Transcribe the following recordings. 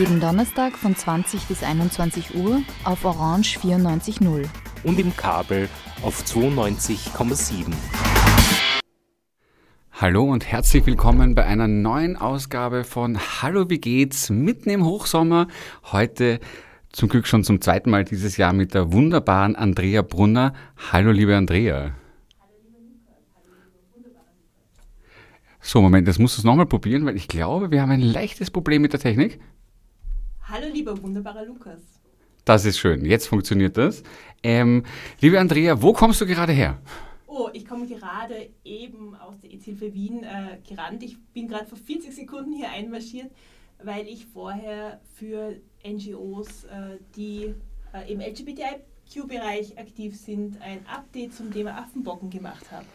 Jeden Donnerstag von 20 bis 21 Uhr auf Orange 94.0. Und im Kabel auf 92,7. Hallo und herzlich willkommen bei einer neuen Ausgabe von Hallo, wie geht's? Mitten im Hochsommer. Heute zum Glück schon zum zweiten Mal dieses Jahr mit der wunderbaren Andrea Brunner. Hallo, liebe Andrea. So, Moment, das musst du es nochmal probieren, weil ich glaube, wir haben ein leichtes Problem mit der Technik. Hallo, lieber wunderbarer Lukas. Das ist schön, jetzt funktioniert das. Ähm, liebe Andrea, wo kommst du gerade her? Oh, ich komme gerade eben aus der EZ-Hilfe Wien äh, gerannt. Ich bin gerade vor 40 Sekunden hier einmarschiert, weil ich vorher für NGOs, äh, die äh, im LGBTIQ-Bereich aktiv sind, ein Update zum Thema Affenbocken gemacht habe.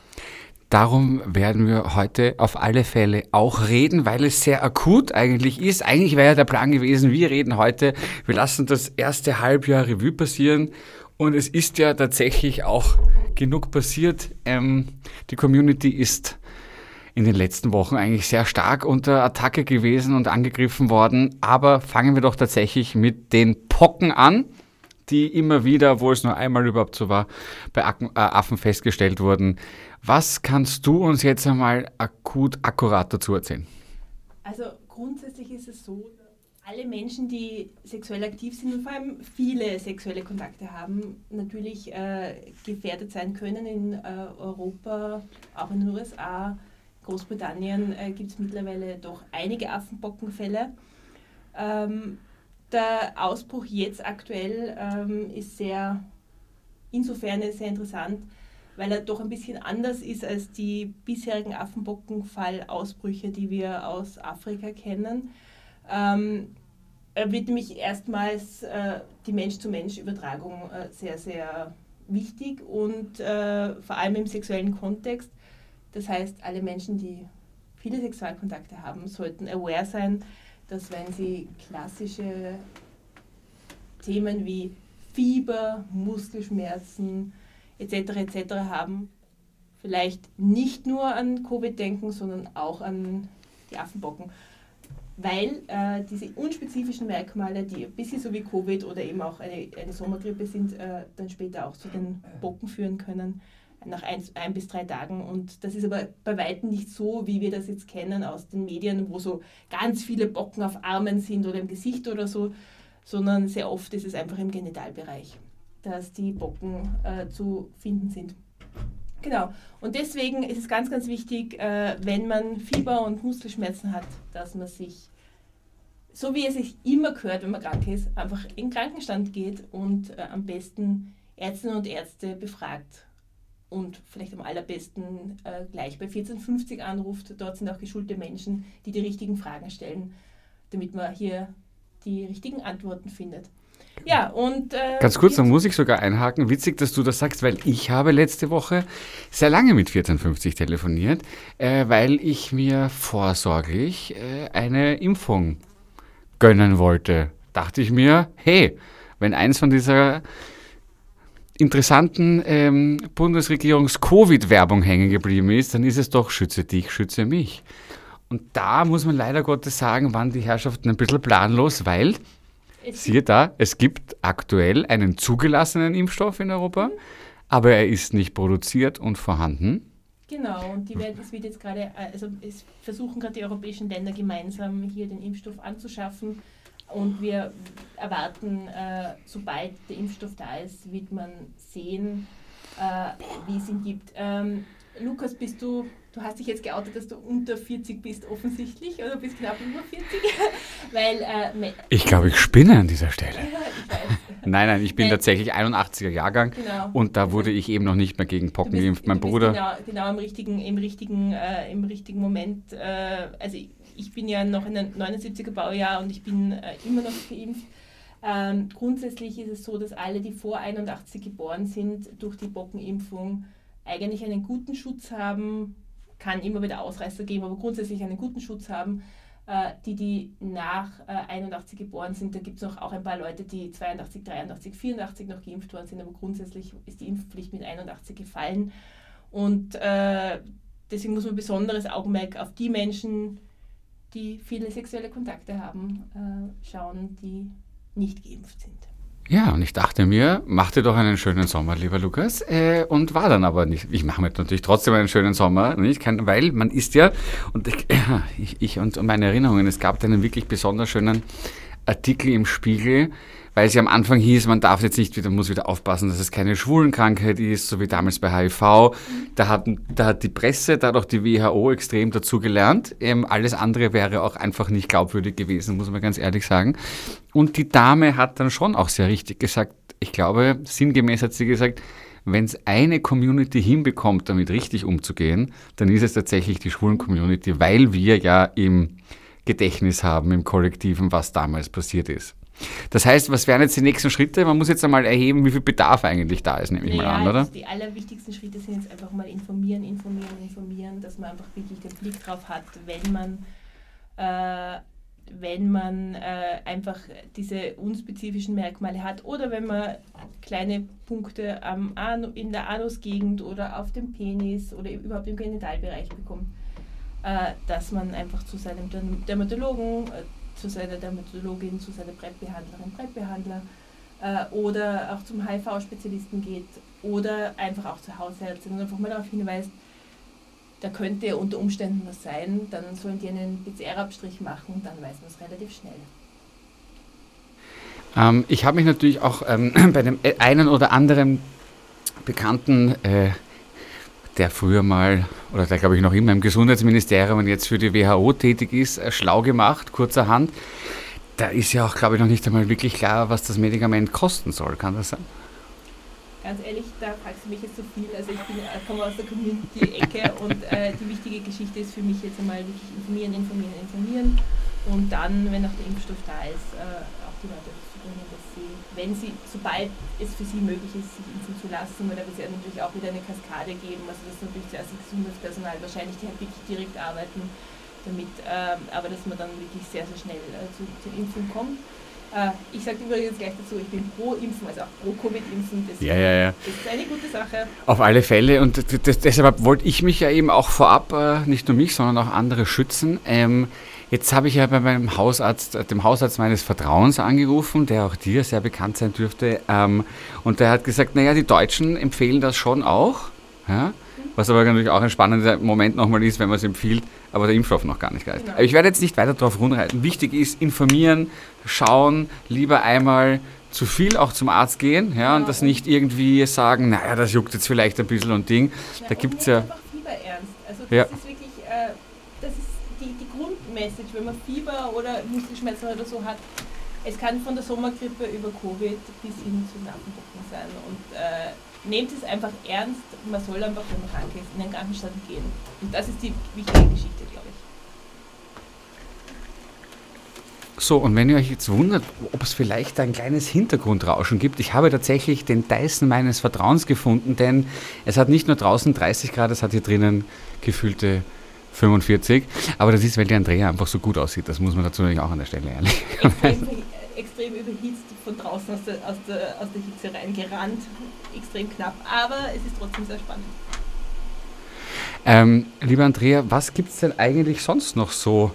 Darum werden wir heute auf alle Fälle auch reden, weil es sehr akut eigentlich ist. Eigentlich wäre ja der Plan gewesen, wir reden heute, wir lassen das erste Halbjahr Revue passieren und es ist ja tatsächlich auch genug passiert. Ähm, die Community ist in den letzten Wochen eigentlich sehr stark unter Attacke gewesen und angegriffen worden. Aber fangen wir doch tatsächlich mit den Pocken an, die immer wieder, obwohl es nur einmal überhaupt so war, bei äh, Affen festgestellt wurden. Was kannst du uns jetzt einmal akut akkurat dazu erzählen? Also grundsätzlich ist es so, alle Menschen, die sexuell aktiv sind und vor allem viele sexuelle Kontakte haben, natürlich äh, gefährdet sein können. In äh, Europa, auch in den USA, Großbritannien äh, gibt es mittlerweile doch einige Affenbockenfälle. Ähm, der Ausbruch jetzt aktuell ähm, ist sehr, insofern sehr interessant, weil er doch ein bisschen anders ist als die bisherigen Affenbockenfallausbrüche, die wir aus Afrika kennen. Ähm, er wird nämlich erstmals äh, die Mensch-zu-Mensch-Übertragung äh, sehr, sehr wichtig und äh, vor allem im sexuellen Kontext. Das heißt, alle Menschen, die viele Sexualkontakte haben, sollten aware sein, dass wenn sie klassische Themen wie Fieber, Muskelschmerzen, etc. etc. haben, vielleicht nicht nur an Covid denken, sondern auch an die Affenbocken. Weil äh, diese unspezifischen Merkmale, die ein bisschen so wie Covid oder eben auch eine, eine Sommergrippe sind, äh, dann später auch zu den Bocken führen können, nach ein, ein bis drei Tagen. Und das ist aber bei weitem nicht so, wie wir das jetzt kennen aus den Medien, wo so ganz viele Bocken auf Armen sind oder im Gesicht oder so, sondern sehr oft ist es einfach im Genitalbereich dass die Bocken äh, zu finden sind. Genau. Und deswegen ist es ganz, ganz wichtig, äh, wenn man Fieber und Muskelschmerzen hat, dass man sich, so wie es sich immer gehört, wenn man krank ist, einfach in den Krankenstand geht und äh, am besten Ärztinnen und Ärzte befragt und vielleicht am allerbesten äh, gleich bei 1450 anruft. Dort sind auch geschulte Menschen, die die richtigen Fragen stellen, damit man hier die richtigen Antworten findet. Ja, und. Äh, Ganz kurz, da muss ich sogar einhaken. Witzig, dass du das sagst, weil ich habe letzte Woche sehr lange mit 1450 telefoniert, äh, weil ich mir vorsorglich äh, eine Impfung gönnen wollte. Dachte ich mir, hey, wenn eins von dieser interessanten ähm, Bundesregierungs-Covid-Werbung hängen geblieben ist, dann ist es doch schütze dich, schütze mich. Und da muss man leider Gottes sagen, waren die Herrschaften ein bisschen planlos, weil Siehe da, es gibt aktuell einen zugelassenen Impfstoff in Europa, aber er ist nicht produziert und vorhanden. Genau, und die werden, es wird jetzt gerade, also es versuchen gerade die europäischen Länder gemeinsam hier den Impfstoff anzuschaffen. Und wir erwarten, äh, sobald der Impfstoff da ist, wird man sehen, äh, wie es ihn gibt. Ähm, Lukas, bist du Du hast dich jetzt geoutet, dass du unter 40 bist, offensichtlich, oder bist knapp über 40. Weil, äh, ich glaube, ich spinne an dieser Stelle. nein, nein, ich bin nein. tatsächlich 81er Jahrgang genau. und da wurde ich eben noch nicht mehr gegen Pocken geimpft. Mein Bruder. Genau, genau im richtigen, im richtigen, äh, im richtigen Moment. Äh, also ich, ich bin ja noch in einem 79er Baujahr und ich bin äh, immer noch geimpft. Ähm, grundsätzlich ist es so, dass alle, die vor 81 geboren sind, durch die Bockenimpfung eigentlich einen guten Schutz haben. Kann immer wieder Ausreißer geben, aber grundsätzlich einen guten Schutz haben. Äh, die, die nach äh, 81 geboren sind, da gibt es noch auch ein paar Leute, die 82, 83, 84 noch geimpft worden sind, aber grundsätzlich ist die Impfpflicht mit 81 gefallen. Und äh, deswegen muss man besonderes Augenmerk auf die Menschen, die viele sexuelle Kontakte haben, äh, schauen, die nicht geimpft sind. Ja, und ich dachte mir, mach dir doch einen schönen Sommer, lieber Lukas. Äh, und war dann aber nicht. Ich mache mir natürlich trotzdem einen schönen Sommer, nicht? Kein, weil man ist ja, und ich, ich, ich und meine Erinnerungen, es gab einen wirklich besonders schönen Artikel im Spiegel, weil es ja am Anfang hieß, man darf jetzt nicht wieder, muss wieder aufpassen, dass es keine Schwulenkrankheit ist, so wie damals bei HIV. Da hat, da hat die Presse, da hat auch die WHO extrem dazu gelernt. Ähm, alles andere wäre auch einfach nicht glaubwürdig gewesen, muss man ganz ehrlich sagen. Und die Dame hat dann schon auch sehr richtig gesagt, ich glaube, sinngemäß hat sie gesagt, wenn es eine Community hinbekommt, damit richtig umzugehen, dann ist es tatsächlich die schwulen Community, weil wir ja im Gedächtnis haben, im Kollektiven, was damals passiert ist. Das heißt, was wären jetzt die nächsten Schritte? Man muss jetzt einmal erheben, wie viel Bedarf eigentlich da ist, nehme ich naja, mal an, oder? Die allerwichtigsten Schritte sind jetzt einfach mal informieren, informieren, informieren, dass man einfach wirklich den Blick drauf hat, wenn man, äh, wenn man äh, einfach diese unspezifischen Merkmale hat oder wenn man kleine Punkte am Anu, in der Anusgegend oder auf dem Penis oder überhaupt im Genitalbereich bekommt, äh, dass man einfach zu seinem Dermatologen zu seiner Dermatologin, zu seiner Brettbehandlerin, Brettbehandler äh, oder auch zum HIV-Spezialisten geht oder einfach auch zur Hausärztin und einfach mal darauf hinweist, da könnte unter Umständen was sein, dann sollen die einen PCR-Abstrich machen und dann weiß man es relativ schnell. Ähm, ich habe mich natürlich auch ähm, bei dem einen oder anderen Bekannten äh, der früher mal, oder der glaube ich noch immer im Gesundheitsministerium und jetzt für die WHO tätig ist, äh, schlau gemacht, kurzerhand. Da ist ja auch, glaube ich, noch nicht einmal wirklich klar, was das Medikament kosten soll. Kann das sein? Ganz ehrlich, da fragst du mich jetzt so viel. Also ich bin, äh, komme aus der Community-Ecke und äh, die wichtige Geschichte ist für mich jetzt einmal wirklich informieren, informieren, informieren und dann, wenn auch der Impfstoff da ist, äh, die Leute zu bringen, dass sie, wenn sie, sobald es für sie möglich ist, sich impfen zu lassen, weil da wird es ja natürlich auch wieder eine Kaskade geben, also das ist natürlich zuerst das Gesundheitspersonal wahrscheinlich, die halt wirklich direkt arbeiten damit, äh, aber dass man dann wirklich sehr, sehr schnell äh, zu, zur Impfung kommt. Äh, ich sage übrigens gleich dazu, ich bin pro Impfen, also auch pro Covid-Impfen. Das, ja, ja, ja. das ist eine gute Sache. Auf alle Fälle und das, deshalb wollte ich mich ja eben auch vorab, äh, nicht nur mich, sondern auch andere schützen. Ähm, Jetzt habe ich ja bei meinem Hausarzt, dem Hausarzt meines Vertrauens angerufen, der auch dir sehr bekannt sein dürfte. Ähm, und der hat gesagt, naja, die Deutschen empfehlen das schon auch. Ja? Was aber natürlich auch ein spannender Moment nochmal ist, wenn man es empfiehlt, aber der Impfstoff noch gar nicht greift. Genau. Aber ich werde jetzt nicht weiter darauf rumreiten. Wichtig ist, informieren, schauen, lieber einmal zu viel auch zum Arzt gehen ja, genau. und das nicht irgendwie sagen, naja, das juckt jetzt vielleicht ein bisschen und Ding. Ja, da gibt es ja. Ernst. Also das ja. ist wirklich, äh, das ist die, Grundmessage, wenn man Fieber oder Muskelschmerzen oder so hat. Es kann von der Sommergrippe über Covid bis hin zu Nervenbocken sein. Und äh, nehmt es einfach ernst. Man soll einfach, wenn man krank ist, in den Krankenstand gehen. Und das ist die wichtige Geschichte, glaube ich. So, und wenn ihr euch jetzt wundert, ob es vielleicht ein kleines Hintergrundrauschen gibt, ich habe tatsächlich den Dyson meines Vertrauens gefunden, denn es hat nicht nur draußen 30 Grad, es hat hier drinnen gefühlte 45. Aber das ist, weil die Andrea einfach so gut aussieht. Das muss man dazu natürlich auch an der Stelle ehrlich Extrem, extrem überhitzt von draußen aus der, aus, der, aus der Hitze reingerannt. Extrem knapp, aber es ist trotzdem sehr spannend. Ähm, lieber Andrea, was gibt es denn eigentlich sonst noch so,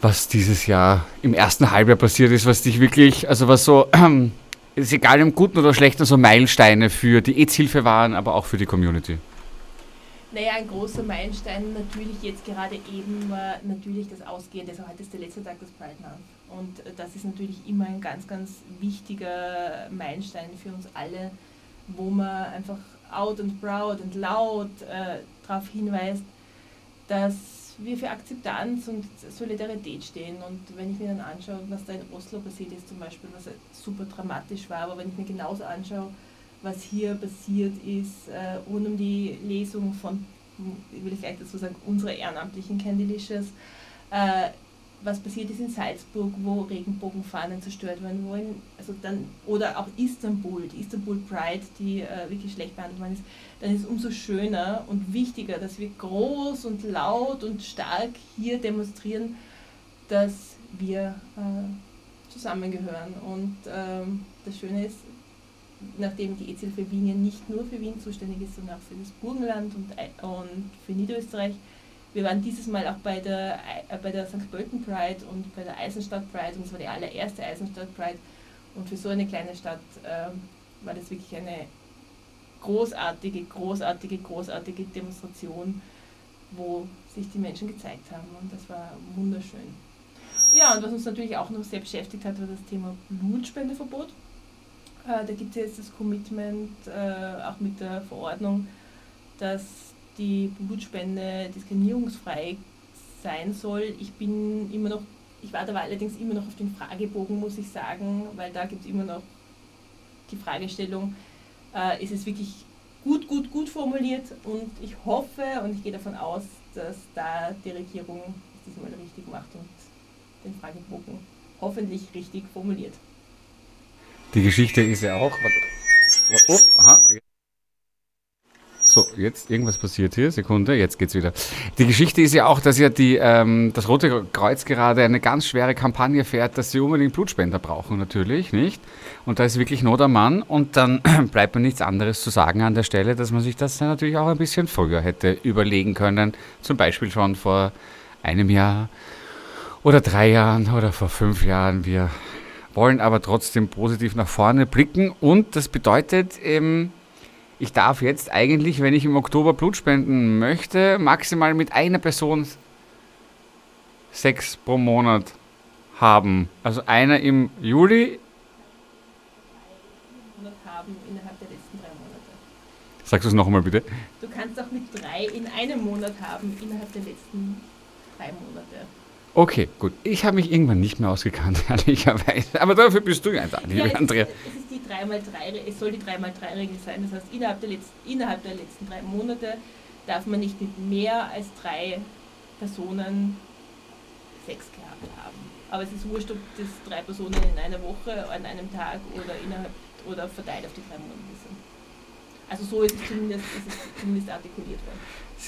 was dieses Jahr im ersten Halbjahr passiert ist, was dich wirklich, also was so, äh, ist egal im Guten oder Schlechten, so Meilensteine für die EZ-Hilfe waren, aber auch für die Community? Naja, ein großer Meilenstein natürlich jetzt gerade eben war natürlich das Ausgehen. Also heute ist der letzte Tag des Pride Month. Und das ist natürlich immer ein ganz, ganz wichtiger Meilenstein für uns alle, wo man einfach out and proud und laut äh, darauf hinweist, dass wir für Akzeptanz und Solidarität stehen. Und wenn ich mir dann anschaue, was da in Oslo passiert ist zum Beispiel, was super dramatisch war, aber wenn ich mir genauso anschaue, was hier passiert ist, äh, rund um die Lesung von, will ich gleich dazu sagen, unserer ehrenamtlichen Candylicious, äh, was passiert ist in Salzburg, wo Regenbogenfahnen zerstört werden, wo in, also dann, oder auch Istanbul, die Istanbul Pride, die äh, wirklich schlecht behandelt worden ist, dann ist es umso schöner und wichtiger, dass wir groß und laut und stark hier demonstrieren, dass wir äh, zusammengehören. Und ähm, das Schöne ist, nachdem die EZ-Hilfe Wien ja nicht nur für Wien zuständig ist, sondern auch für das Burgenland und, und für Niederösterreich, wir waren dieses Mal auch bei der, äh, bei der St. Pölten Pride und bei der Eisenstadt Pride und es war die allererste Eisenstadt Pride. Und für so eine kleine Stadt ähm, war das wirklich eine großartige, großartige, großartige Demonstration, wo sich die Menschen gezeigt haben. Und das war wunderschön. Ja, und was uns natürlich auch noch sehr beschäftigt hat, war das Thema Blutspendeverbot. Äh, da gibt es jetzt das Commitment, äh, auch mit der Verordnung, dass die Blutspende diskriminierungsfrei sein soll. Ich bin immer noch, ich warte aber allerdings immer noch auf den Fragebogen, muss ich sagen, weil da gibt es immer noch die Fragestellung, äh, ist es wirklich gut, gut, gut formuliert und ich hoffe und ich gehe davon aus, dass da die Regierung es diesmal richtig macht und den Fragebogen hoffentlich richtig formuliert. Die Geschichte ist ja auch. Oh, aha. So, jetzt irgendwas passiert hier. Sekunde, jetzt geht's wieder. Die Geschichte ist ja auch, dass ja die, ähm, das Rote Kreuz gerade eine ganz schwere Kampagne fährt, dass sie unbedingt Blutspender brauchen, natürlich, nicht? Und da ist wirklich Not am Mann. Und dann bleibt mir nichts anderes zu sagen an der Stelle, dass man sich das dann natürlich auch ein bisschen früher hätte überlegen können. Zum Beispiel schon vor einem Jahr oder drei Jahren oder vor fünf Jahren. Wir wollen aber trotzdem positiv nach vorne blicken. Und das bedeutet, ähm, ich darf jetzt eigentlich, wenn ich im Oktober Blut spenden möchte, maximal mit einer Person sechs pro Monat haben. Also einer im Juli. haben innerhalb der letzten drei Monate. Sagst du es nochmal bitte? Du kannst auch mit drei in einem Monat haben innerhalb der letzten drei Monate. Okay, gut. Ich habe mich irgendwann nicht mehr ausgekannt, ehrlicherweise. Aber dafür bist du ja da, liebe ja, Andrea. Es, es, ist die 3x3, es soll die 3x3-Regel sein. Das heißt, innerhalb der, letzten, innerhalb der letzten drei Monate darf man nicht mit mehr als drei Personen Sex gehabt haben. Aber es ist wurscht, ob das drei Personen in einer Woche, an einem Tag oder, innerhalb, oder verteilt auf die drei Monate sind. Also so ist es zumindest, ist es zumindest artikuliert worden.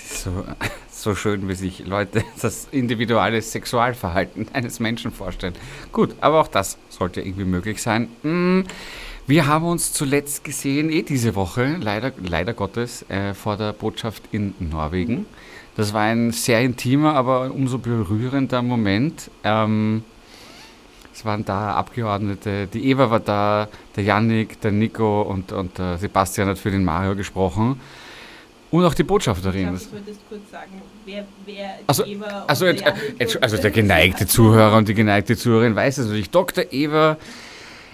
So, so schön, wie sich Leute das individuelle Sexualverhalten eines Menschen vorstellen. Gut, aber auch das sollte irgendwie möglich sein. Hm, wir haben uns zuletzt gesehen, eh diese Woche, leider, leider Gottes, äh, vor der Botschaft in Norwegen. Das war ein sehr intimer, aber umso berührender Moment. Ähm, es waren da Abgeordnete, die Eva war da, der Yannick, der Nico und, und der Sebastian hat für den Mario gesprochen. Und auch die Botschafterin. Ich glaube, ich kurz sagen, wer, wer also, Eva also, Janik jetzt, und also der geneigte Zuhörer und die geneigte Zuhörerin weiß es natürlich. Dr. Eva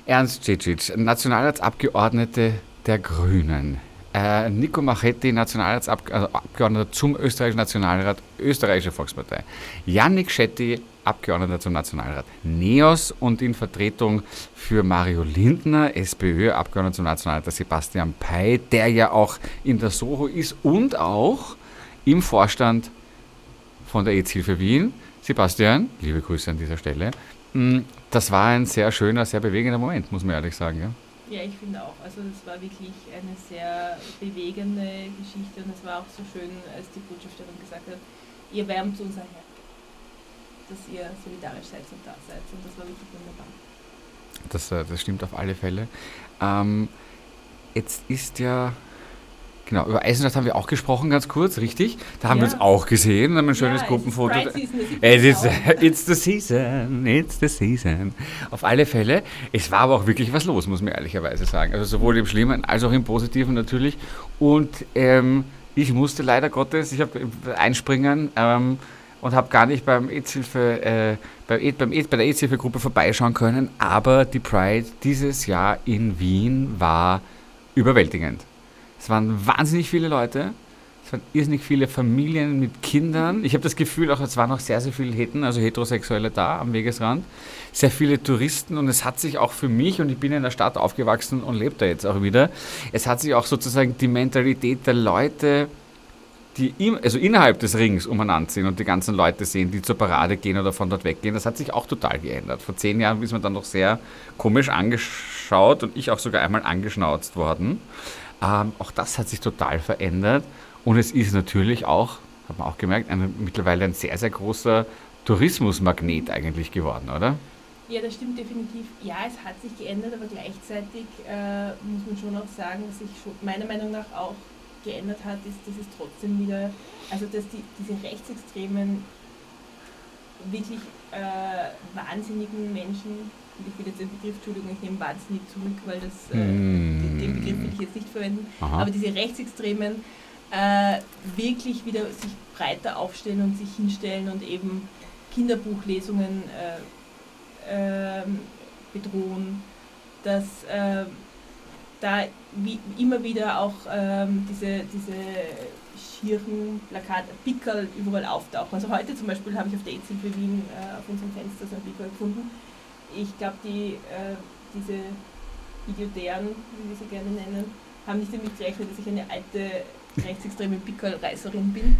Ernst Cicic, Nationalratsabgeordnete der Grünen. Äh, Nico Machetti, Nationalratsabgeordneter zum österreichischen Nationalrat, österreichische Volkspartei. Yannick Schetti, Abgeordneter zum Nationalrat NEOS und in Vertretung für Mario Lindner, SPÖ, Abgeordneter zum Nationalrat Sebastian Pei, der ja auch in der Soho ist und auch im Vorstand von der EZ-Hilfe Wien. Sebastian, liebe Grüße an dieser Stelle. Hm, das war ein sehr schöner, sehr bewegender Moment, muss man ehrlich sagen. Ja? Ja, ich finde auch. Also es war wirklich eine sehr bewegende Geschichte und es war auch so schön, als die Botschafterin gesagt hat, ihr wärmt unser Herz, dass ihr solidarisch seid und da seid. Und das war wirklich wunderbar. Das, äh, das stimmt auf alle Fälle. Ähm, jetzt ist ja Genau, über Eisenstadt haben wir auch gesprochen, ganz kurz, richtig? Da haben Ja. wir uns auch gesehen, haben ein schönes Ja, Gruppenfoto. Man ist, auch. it's the season, it's the season. Auf alle Fälle, es war aber auch wirklich was los, muss man ehrlicherweise sagen. Also sowohl im Schlimmen als auch im Positiven natürlich. Und ähm, ich musste leider Gottes, ich habe einspringen ähm, und habe gar nicht beim EZ-Hilfe, äh, beim, beim, E- bei der EZ-Hilfe-Gruppe vorbeischauen können. Aber die Pride dieses Jahr in Wien war überwältigend. Es waren wahnsinnig viele Leute. Es waren irrsinnig viele Familien mit Kindern. Ich habe das Gefühl, auch es waren noch sehr, sehr viele Heten, also Heterosexuelle da am Wegesrand. Sehr viele Touristen und es hat sich auch für mich, und ich bin in der Stadt aufgewachsen und lebe da jetzt auch wieder, es hat sich auch sozusagen die Mentalität der Leute die im, also innerhalb des Rings umeinander sind und die ganzen Leute sehen, die zur Parade gehen oder von dort weggehen, das hat sich auch total geändert. Vor zehn Jahren ist man dann noch sehr komisch angeschaut und ich auch sogar einmal angeschnauzt worden. Ähm, auch das hat sich total verändert und es ist natürlich auch, hat man auch gemerkt, ein, mittlerweile ein sehr, sehr großer Tourismusmagnet eigentlich geworden, oder? Ja, das stimmt definitiv. Ja, es hat sich geändert, aber gleichzeitig äh, muss man schon auch sagen, dass sich meiner Meinung nach auch geändert hat, ist, dass es trotzdem wieder, also dass die, diese rechtsextremen, wirklich äh, wahnsinnigen Menschen, und ich will jetzt den Begriff, Entschuldigung, ich nehme wahnsinnig zurück, weil das, äh, den, den Begriff will ich jetzt nicht verwenden, Aha. aber diese Rechtsextremen äh, wirklich wieder sich breiter aufstellen und sich hinstellen und eben Kinderbuchlesungen äh, ähm, bedrohen, dass äh, da wie, immer wieder auch ähm, diese, diese schieren Plakate, Pickel überall auftauchen. Also heute zum Beispiel habe ich auf der EZ-Hilfe Wien äh, auf unserem Fenster so ein Pickel gefunden. Ich glaube, die, äh, diese Idiotären, wie wir sie gerne nennen, haben nicht damit gerechnet, dass ich eine alte rechtsextreme Pickelreißerin bin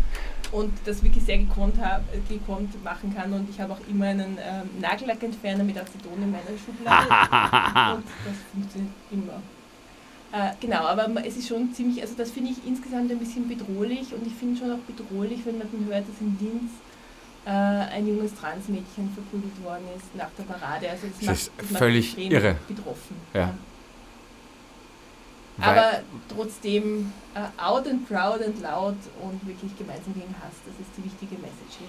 und das wirklich sehr gekonnt, hab, gekonnt machen kann. Und ich habe auch immer einen ähm, Nagellackentferner mit Aceton in meiner Schublade und das funktioniert immer. Äh, genau, aber es ist schon ziemlich, also das finde ich insgesamt ein bisschen bedrohlich und ich finde schon auch bedrohlich, wenn man dann hört, dass in Linz äh, ein junges Transmädchen verprügelt worden ist nach der Parade. Also das, Das macht, ist das völlig irre. betroffen. Ja. Weil- Aber trotzdem äh, out and proud and loud und wirklich gemeinsam gegen Hass, das ist die wichtige Message hier.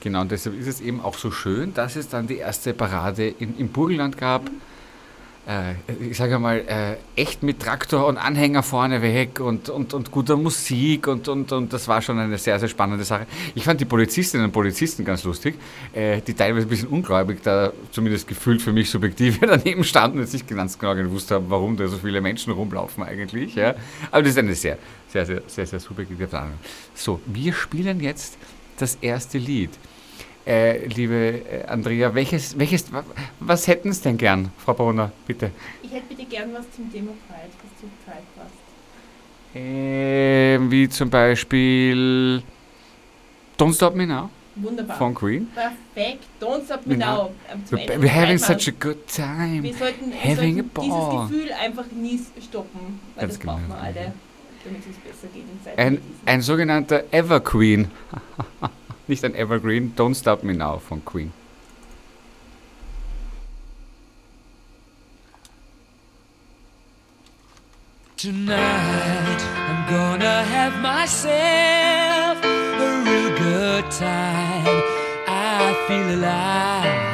Genau, und deshalb ist es eben auch so schön, dass es dann die erste Parade in, im Burgenland gab. Äh, ich sage mal, äh, echt mit Traktor und Anhänger vorne weg und, und, und guter Musik und, und, und das war schon eine sehr, sehr spannende Sache. Ich fand die Polizistinnen und Polizisten ganz lustig, äh, die teilweise ein bisschen ungläubig, da zumindest gefühlt für mich subjektiv daneben standen und jetzt nicht ganz genau gewusst haben, warum da so viele Menschen rumlaufen eigentlich. Ja. Aber das ist eine sehr, sehr, sehr, sehr, sehr subjektive Planung. So, wir spielen jetzt das erste Lied. Äh, liebe äh, Andrea, welches, welches, wa- was hätten Sie denn gern, Frau Brunner, bitte? Ich hätte bitte gern was zum Thema Pride, was zu Pride passt. Ähm, wie zum Beispiel Don't Stop Me Now Wunderbar. von Queen. Perfekt. Don't stop me Genau. now. Ähm, zum Ende We're des having such a good time. Wir sollten, wir sollten dieses. Gefühl einfach nie stoppen, weil Ganz das brauchen genau. wir alle, damit es uns besser geht in Zeiten Ein, ein sogenannter Evergreen. Nicht ein Evergreen, Don't Stop Me Now von Queen. Tonight I'm gonna have myself a real good time. I feel alive.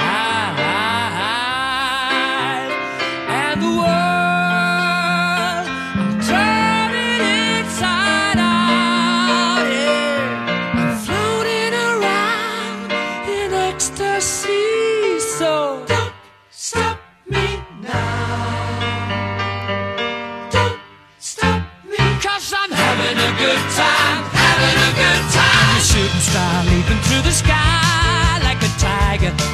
Good time Having a good time. A shooting star leaping through the sky Like a tiger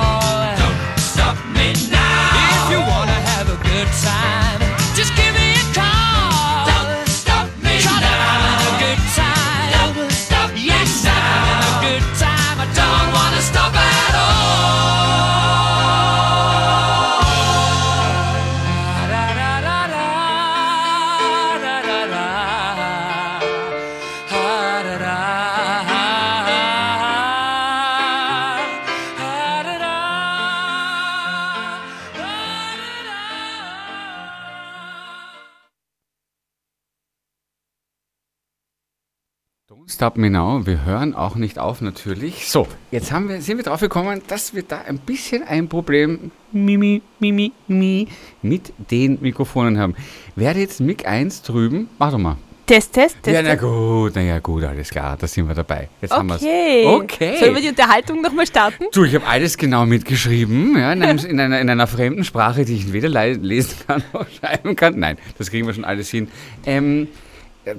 Stop Me Now. Wir hören auch nicht auf natürlich. So, jetzt haben wir, sind wir drauf gekommen, dass wir da ein bisschen ein Problem Mimi, Mimi, Mi mit den Mikrofonen haben. Werde jetzt Mic 1 drüben. Mach doch mal. Test, Test, Test. Ja, na gut, na ja, gut, alles klar, da sind wir dabei. Jetzt haben wir's. Okay. Okay. Sollen wir die Unterhaltung nochmal starten? Du, ich habe alles genau mitgeschrieben, ja, in, einem, in, einer, in einer fremden Sprache, die ich weder le- lesen kann noch schreiben kann. Nein, das kriegen wir schon alles hin. Ähm, äh,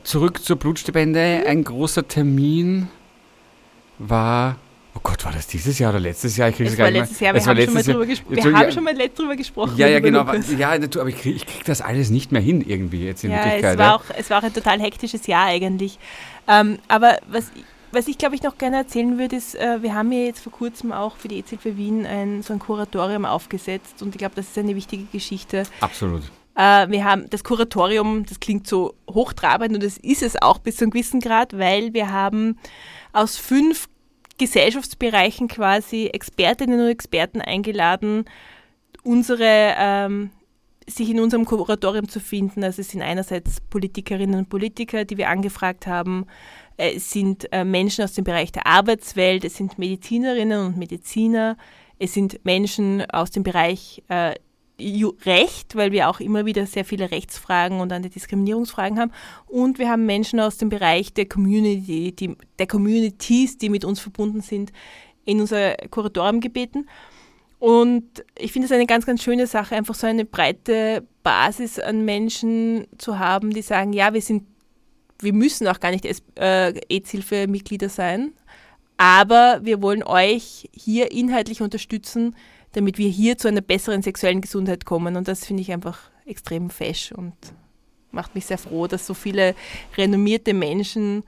zurück zur Blutspende. Ein großer Termin war. Oh Gott, war das dieses Jahr oder letztes Jahr? Ich krieg's Es gar war nicht letztes Jahr, wir haben schon mal letztes Jahr. drüber gesprochen. Wir haben schon mal drüber gesprochen. Ja, ja, genau. Aber- Ja, aber ich krieg, ich krieg das alles nicht mehr hin irgendwie jetzt in Ja, Wirklichkeit. es war, ja. auch, es war auch ein total hektisches Jahr eigentlich. Ähm, aber was, was ich, glaube ich, noch gerne erzählen würde, ist, äh, wir haben ja jetzt vor kurzem auch für die EZ-Hilfe Wien ein, so ein Kuratorium aufgesetzt und ich glaube, das ist eine wichtige Geschichte. Absolut. Äh, wir haben das Kuratorium, das klingt so hochtrabend und das ist es auch bis zu einem gewissen Grad, weil wir haben aus fünf Gesellschaftsbereichen quasi Expertinnen und Experten eingeladen, unsere ähm, sich in unserem Kuratorium zu finden. Also es sind einerseits Politikerinnen und Politiker, die wir angefragt haben, äh, es sind äh, Menschen aus dem Bereich der Arbeitswelt, es sind Medizinerinnen und Mediziner, es sind Menschen aus dem Bereich Recht, weil wir auch immer wieder sehr viele Rechtsfragen und Antidiskriminierungsfragen haben. Und wir haben Menschen aus dem Bereich der Community, die, der Communities, die mit uns verbunden sind, in unser Kuratorium gebeten. Und ich finde es eine ganz, ganz schöne Sache, einfach so eine breite Basis an Menschen zu haben, die sagen, ja, wir sind, wir müssen auch gar nicht äh, AIDS-Hilfe-Mitglieder sein, aber wir wollen euch hier inhaltlich unterstützen, damit wir hier zu einer besseren sexuellen Gesundheit kommen. Und das finde ich einfach extrem fesch und macht mich sehr froh, dass so viele renommierte Menschen,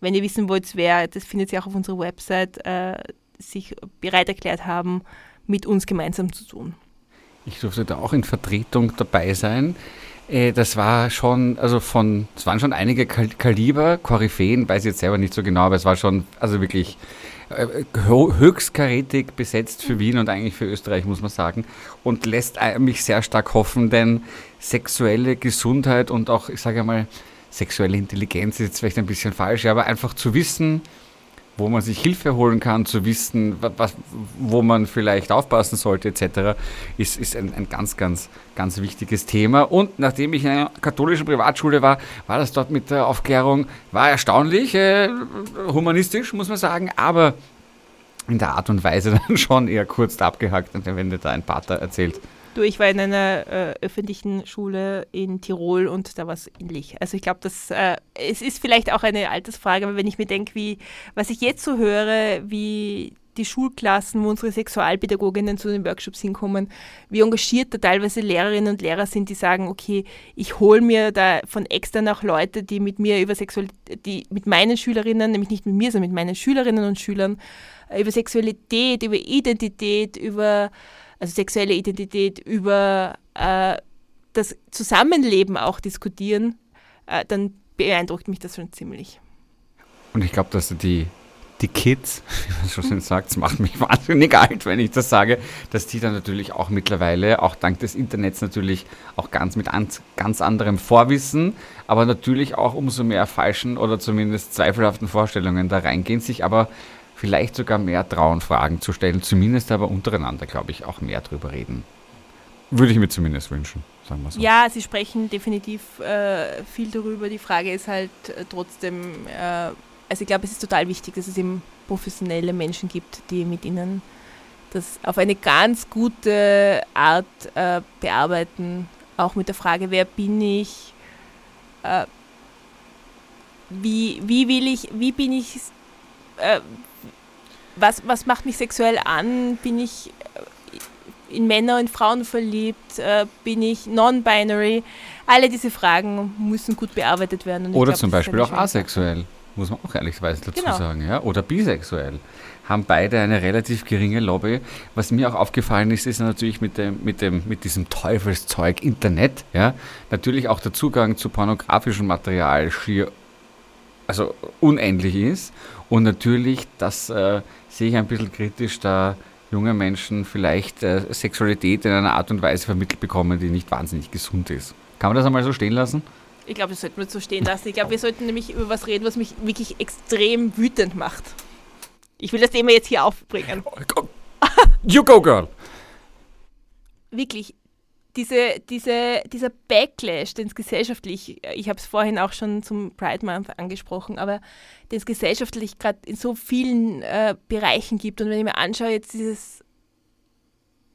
wenn ihr wissen wollt, wer, das findet ihr auch auf unserer Website, äh, sich bereit erklärt haben, mit uns gemeinsam zu tun. Ich durfte da auch in Vertretung dabei sein. Äh, Das war schon, also von, es waren schon einige Kal Kaliber, Koryphäen, weiß ich jetzt selber nicht so genau, aber es war schon, also wirklich höchstkarätig besetzt für Wien und eigentlich für Österreich, muss man sagen. Und lässt äh, mich sehr stark hoffen, denn sexuelle Gesundheit und auch, ich sage mal, sexuelle Intelligenz ist jetzt vielleicht ein bisschen falsch, aber einfach zu wissen, wo man sich Hilfe holen kann, zu wissen, wa- was, wo man vielleicht aufpassen sollte, etc., ist, ist ein, ein ganz, ganz, ganz wichtiges Thema. Und nachdem ich in einer katholischen Privatschule war, war das dort mit der Aufklärung, war erstaunlich, äh, humanistisch, muss man sagen, aber in der Art und Weise dann schon eher kurz abgehackt, wenn dir da ein Pater erzählt. Du, ich war in einer äh, öffentlichen Schule in Tirol und da war es ähnlich. Also ich glaube, dass äh, es ist vielleicht auch eine Altersfrage, aber wenn ich mir denke, wie was ich jetzt so höre, wie die Schulklassen, wo unsere Sexualpädagoginnen zu den Workshops hinkommen, wie engagiert da teilweise Lehrerinnen und Lehrer sind, die sagen, okay, ich hole mir da von extern auch Leute, die mit mir über Sexualität, die mit meinen Schülerinnen, nämlich nicht mit mir, sondern mit meinen Schülerinnen und Schülern, äh, über Sexualität, über Identität, über also sexuelle Identität, über äh, das Zusammenleben auch diskutieren, äh, dann beeindruckt mich das schon ziemlich. Und ich glaube, dass die, die Kids, wie man so schön sagt, es macht mich wahnsinnig alt, wenn ich das sage, dass die dann natürlich auch mittlerweile, auch dank des Internets natürlich auch ganz mit an, ganz anderem Vorwissen, aber natürlich auch umso mehr falschen oder zumindest zweifelhaften Vorstellungen da reingehen, sich aber vielleicht sogar mehr trauen, Fragen zu stellen, zumindest aber untereinander, glaube ich, auch mehr drüber reden. Würde ich mir zumindest wünschen, sagen wir so. Ja, sie sprechen definitiv äh, viel darüber. Die Frage ist halt äh, trotzdem, äh, also ich glaube, es ist total wichtig, dass es eben professionelle Menschen gibt, die mit ihnen das auf eine ganz gute Art äh, bearbeiten. Auch mit der Frage, wer bin ich, äh, wie, wie will ich, wie bin ich, was, was macht mich sexuell an? Bin ich äh, in Männer und Frauen verliebt? Äh, bin ich non-binary? Alle diese Fragen müssen gut bearbeitet werden. Oder glaub, zum Beispiel auch asexuell, muss man auch ehrlicherweise dazu Genau. sagen. Ja? Oder bisexuell. Haben beide eine relativ geringe Lobby. Was mir auch aufgefallen ist, ist natürlich mit, dem, mit, dem, mit diesem Teufelszeug Internet, ja, natürlich auch der Zugang zu pornografischem Material schier also unendlich ist. Und natürlich, das äh, sehe ich ein bisschen kritisch, da junge Menschen vielleicht äh, Sexualität in einer Art und Weise vermittelt bekommen, die nicht wahnsinnig gesund ist. Kann man das einmal so stehen lassen? Ich glaube, das sollten wir so stehen lassen. Ich glaube, wir sollten nämlich über was reden, was mich wirklich extrem wütend macht. Ich will das Thema jetzt hier aufbringen. You go, girl! Wirklich, diese, diese, dieser Backlash, den es gesellschaftlich, ich habe es vorhin auch schon zum Pride Month angesprochen, aber den es gesellschaftlich gerade in so vielen äh, Bereichen gibt. Und wenn ich mir anschaue, jetzt dieses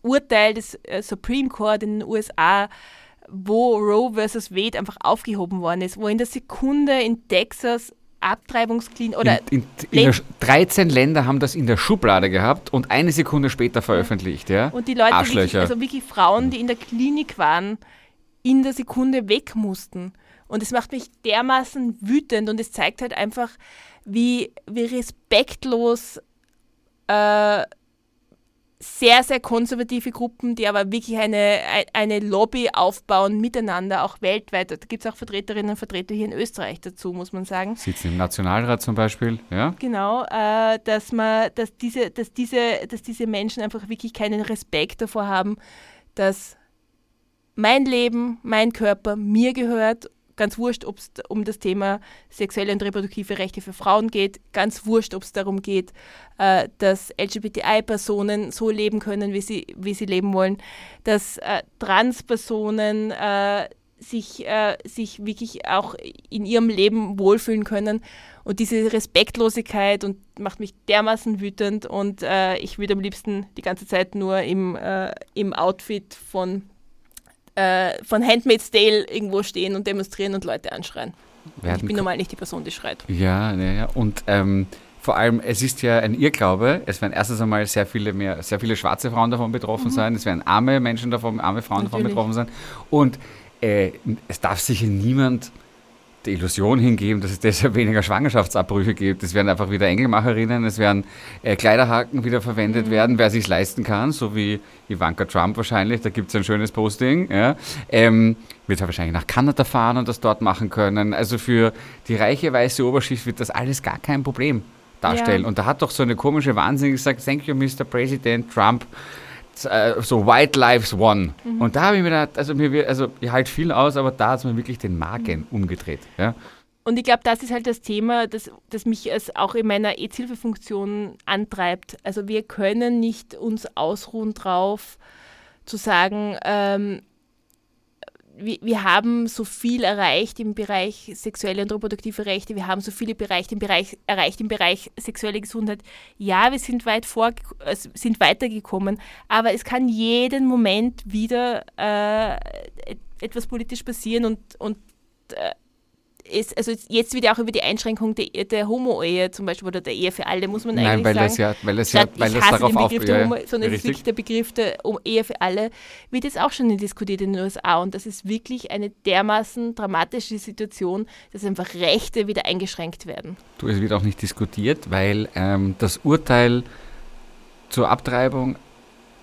Urteil des äh, Supreme Court in den USA, wo Roe versus Wade einfach aufgehoben worden ist, wo in der Sekunde in Texas Abtreibungskliniken oder in, in, in der, 13 Länder haben das in der Schublade gehabt und eine Sekunde später veröffentlicht, ja? Und die Leute. Wirklich, also wirklich Frauen, die in der Klinik waren, in der Sekunde weg mussten. Und es macht mich dermaßen wütend und es zeigt halt einfach, wie, wie respektlos äh, sehr, sehr konservative Gruppen, die aber wirklich eine, eine Lobby aufbauen miteinander, auch weltweit. Da gibt es auch Vertreterinnen und Vertreter hier in Österreich dazu, muss man sagen. Sitzen im Nationalrat zum Beispiel, ja? Genau, äh, dass man, dass diese, dass diese, dass diese Menschen einfach wirklich keinen Respekt davor haben, dass mein Leben, mein Körper mir gehört Ganz wurscht, ob es um das Thema sexuelle und reproduktive Rechte für Frauen geht. Ganz wurscht, ob es darum geht, äh, dass LGBTI-Personen so leben können, wie sie, wie sie leben wollen. Dass äh, Trans-Personen äh, sich, äh, sich wirklich auch in ihrem Leben wohlfühlen können. Und diese Respektlosigkeit und macht mich dermaßen wütend und äh, ich würde am liebsten die ganze Zeit nur im, äh, im Outfit von äh, von Handmaid's Tale irgendwo stehen und demonstrieren und Leute anschreien. ich bin normal nicht die Person, die schreit. Ja, ja. und ähm, vor allem, es ist ja ein Irrglaube, es werden erstens einmal sehr viele mehr, sehr viele schwarze Frauen davon betroffen mhm. sein, es werden arme Menschen davon, arme Frauen Natürlich. davon betroffen sein. Und äh, es darf sich niemand die Illusion hingeben, dass es deshalb weniger Schwangerschaftsabbrüche gibt. Es werden einfach wieder Engelmacherinnen, es werden äh, Kleiderhaken wieder verwendet mhm. werden, wer sich leisten kann, so wie Ivanka Trump wahrscheinlich, da gibt es ein schönes Posting. Ja. Ähm, wird er wahrscheinlich nach Kanada fahren und das dort machen können. Also für die reiche weiße Oberschicht wird das alles gar kein Problem darstellen. Ja. Und da hat doch so eine komische Wahnsinn gesagt, thank you, Mr. President Trump äh, so White Lives One. Mhm. Und da habe ich mir gedacht, also mir also ich halte viel aus, aber da hat es mir wirklich den Magen mhm. umgedreht. Ja? Und ich glaube, das ist halt das Thema, das, das mich als auch in meiner EZ-Hilfe-Funktion antreibt. Also wir können nicht uns ausruhen drauf, zu sagen, ähm, wir, wir haben so viel erreicht im Bereich sexuelle und reproduktive Rechte, wir haben so viele Bereiche im Bereich, erreicht im Bereich sexuelle Gesundheit. Ja, wir sind weit vor, äh, sind weitergekommen, aber es kann jeden Moment wieder äh, etwas politisch passieren und, und äh, es, also jetzt wird ja auch über die Einschränkung der, der Homo-Ehe zum Beispiel oder der Ehe für alle, muss man Nein, eigentlich weil sagen. Das ja, weil es ja, weil es darauf den Begriff der Homo, sondern es ist wirklich der Begriff der Ehe für alle, wird jetzt auch schon diskutiert in den USA und das ist wirklich eine dermaßen dramatische Situation, dass einfach Rechte wieder eingeschränkt werden. Du, es wird auch nicht diskutiert, weil ähm, das Urteil zur Abtreibung,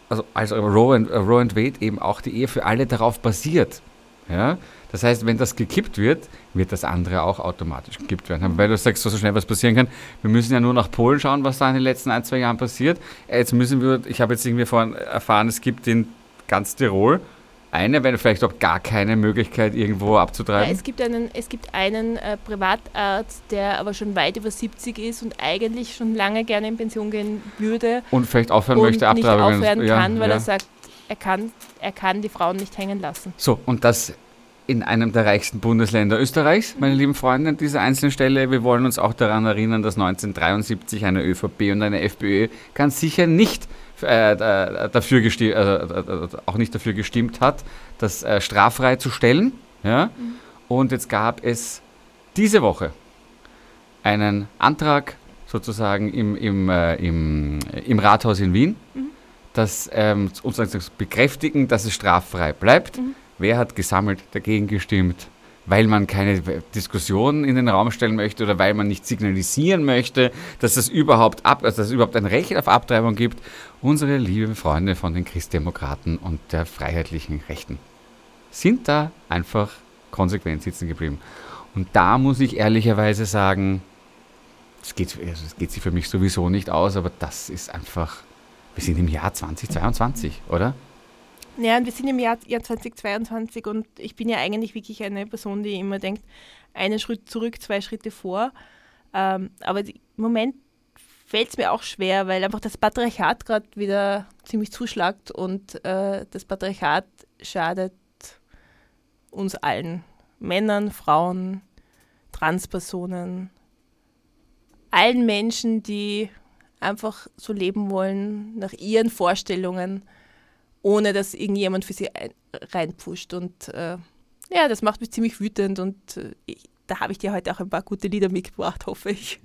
also als Roe and, Roe and Wade eben auch die Ehe für alle darauf basiert. Ja? Das heißt, wenn das gekippt wird, wird das andere auch automatisch gekippt werden. Weil du sagst, so, schnell was passieren kann. Wir müssen ja nur nach Polen schauen, was da in den letzten ein, zwei Jahren passiert. Jetzt müssen wir, ich habe jetzt irgendwie vorhin erfahren, es gibt in ganz Tirol eine, wenn vielleicht auch gar keine Möglichkeit, irgendwo abzutreiben? Ja, es gibt einen, es gibt einen äh, Privatarzt, der aber schon weit über 70 ist und eigentlich schon lange gerne in Pension gehen würde. Und vielleicht aufhören und möchte, Abtreibungen. nicht aufhören kann, ja, weil ja. er sagt, er kann, er kann die Frauen nicht hängen lassen. So, und das in einem der reichsten Bundesländer Österreichs, meine lieben Freunde, an dieser einzelnen Stelle. Wir wollen uns auch daran erinnern, dass 1973 eine ÖVP und eine FPÖ ganz sicher nicht äh, dafür gestimmt, äh, auch nicht dafür gestimmt hat, das äh, straffrei zu stellen. Ja? Mhm. Und jetzt gab es diese Woche einen Antrag sozusagen im, im, äh, im, im Rathaus in Wien, mhm. das ähm, uns bekräftigen, dass es straffrei bleibt. Mhm Wer hat gesammelt dagegen gestimmt? Weil man keine Diskussion in den Raum stellen möchte oder weil man nicht signalisieren möchte, dass es überhaupt, ab, dass es überhaupt ein Recht auf Abtreibung gibt. Unsere lieben Freunde von den Christdemokraten und der freiheitlichen Rechten sind da einfach konsequent sitzen geblieben. Und da muss ich ehrlicherweise sagen, es geht, also geht sich für mich sowieso nicht aus, aber das ist einfach, wir sind im Jahr 2022, oder? Ja, und wir sind im Jahr, Jahr 2022 und ich bin ja eigentlich wirklich eine Person, die immer denkt, einen Schritt zurück, zwei Schritte vor. Ähm, aber im Moment fällt es mir auch schwer, weil einfach das Patriarchat gerade wieder ziemlich zuschlagt und äh, das Patriarchat schadet uns allen. Männern, Frauen, Transpersonen, allen Menschen, die einfach so leben wollen, nach ihren Vorstellungen, ohne dass irgendjemand für sie reinpusht. Und äh, ja, das macht mich ziemlich wütend und äh, ich, da habe ich dir heute auch ein paar gute Lieder mitgebracht, hoffe ich.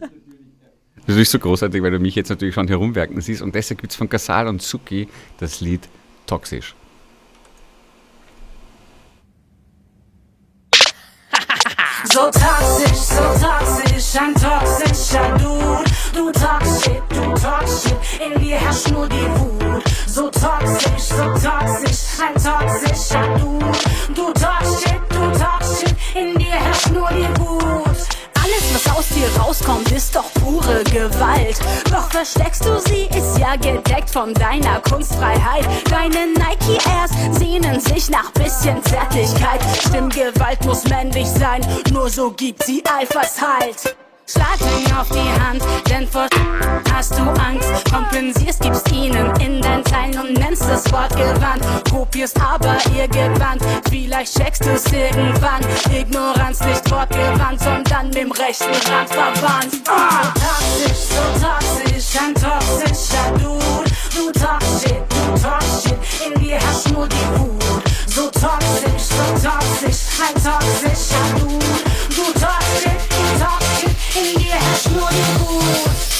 Das ist natürlich so großartig, weil du mich jetzt natürlich schon herumwerken siehst. Und deshalb gibt es von Casal und Suki das Lied Toxisch. So toxisch, so toxisch, ein toxischer Dude. Du talk shit, du talk shit, in dir herrscht nur die Wut. So toxisch, so toxisch, ein toxischer Dude. Du talk shit, du talk shit, in dir herrscht nur die Wut. Alles, was aus dir rauskommt, ist doch pure Gewalt. Doch versteckst du sie, ist ja gedeckt von deiner Kunstfreiheit. Deine Nike Airs sehnen sich nach bisschen Zärtlichkeit. Stimmgewalt muss männlich sein, nur so gibt sie Eifershalt. Schlag ihn auf die Hand, denn vor hast du Angst. Kompensierst, gibst ihnen in dein Teilen und nennst das Wort gewandt. Kopierst aber irgendwann, vielleicht checkst du's irgendwann. Ignoranz nicht wortgewandt, sondern mit dem rechten Rand verwandt. Ah! Toxisch, so toxisch, ein toxischer Dude. Du shit, du shit, in dir hast nur die Wut. So toxisch, so toxisch, ein toxischer Dude. Du talk shit, du talk shit,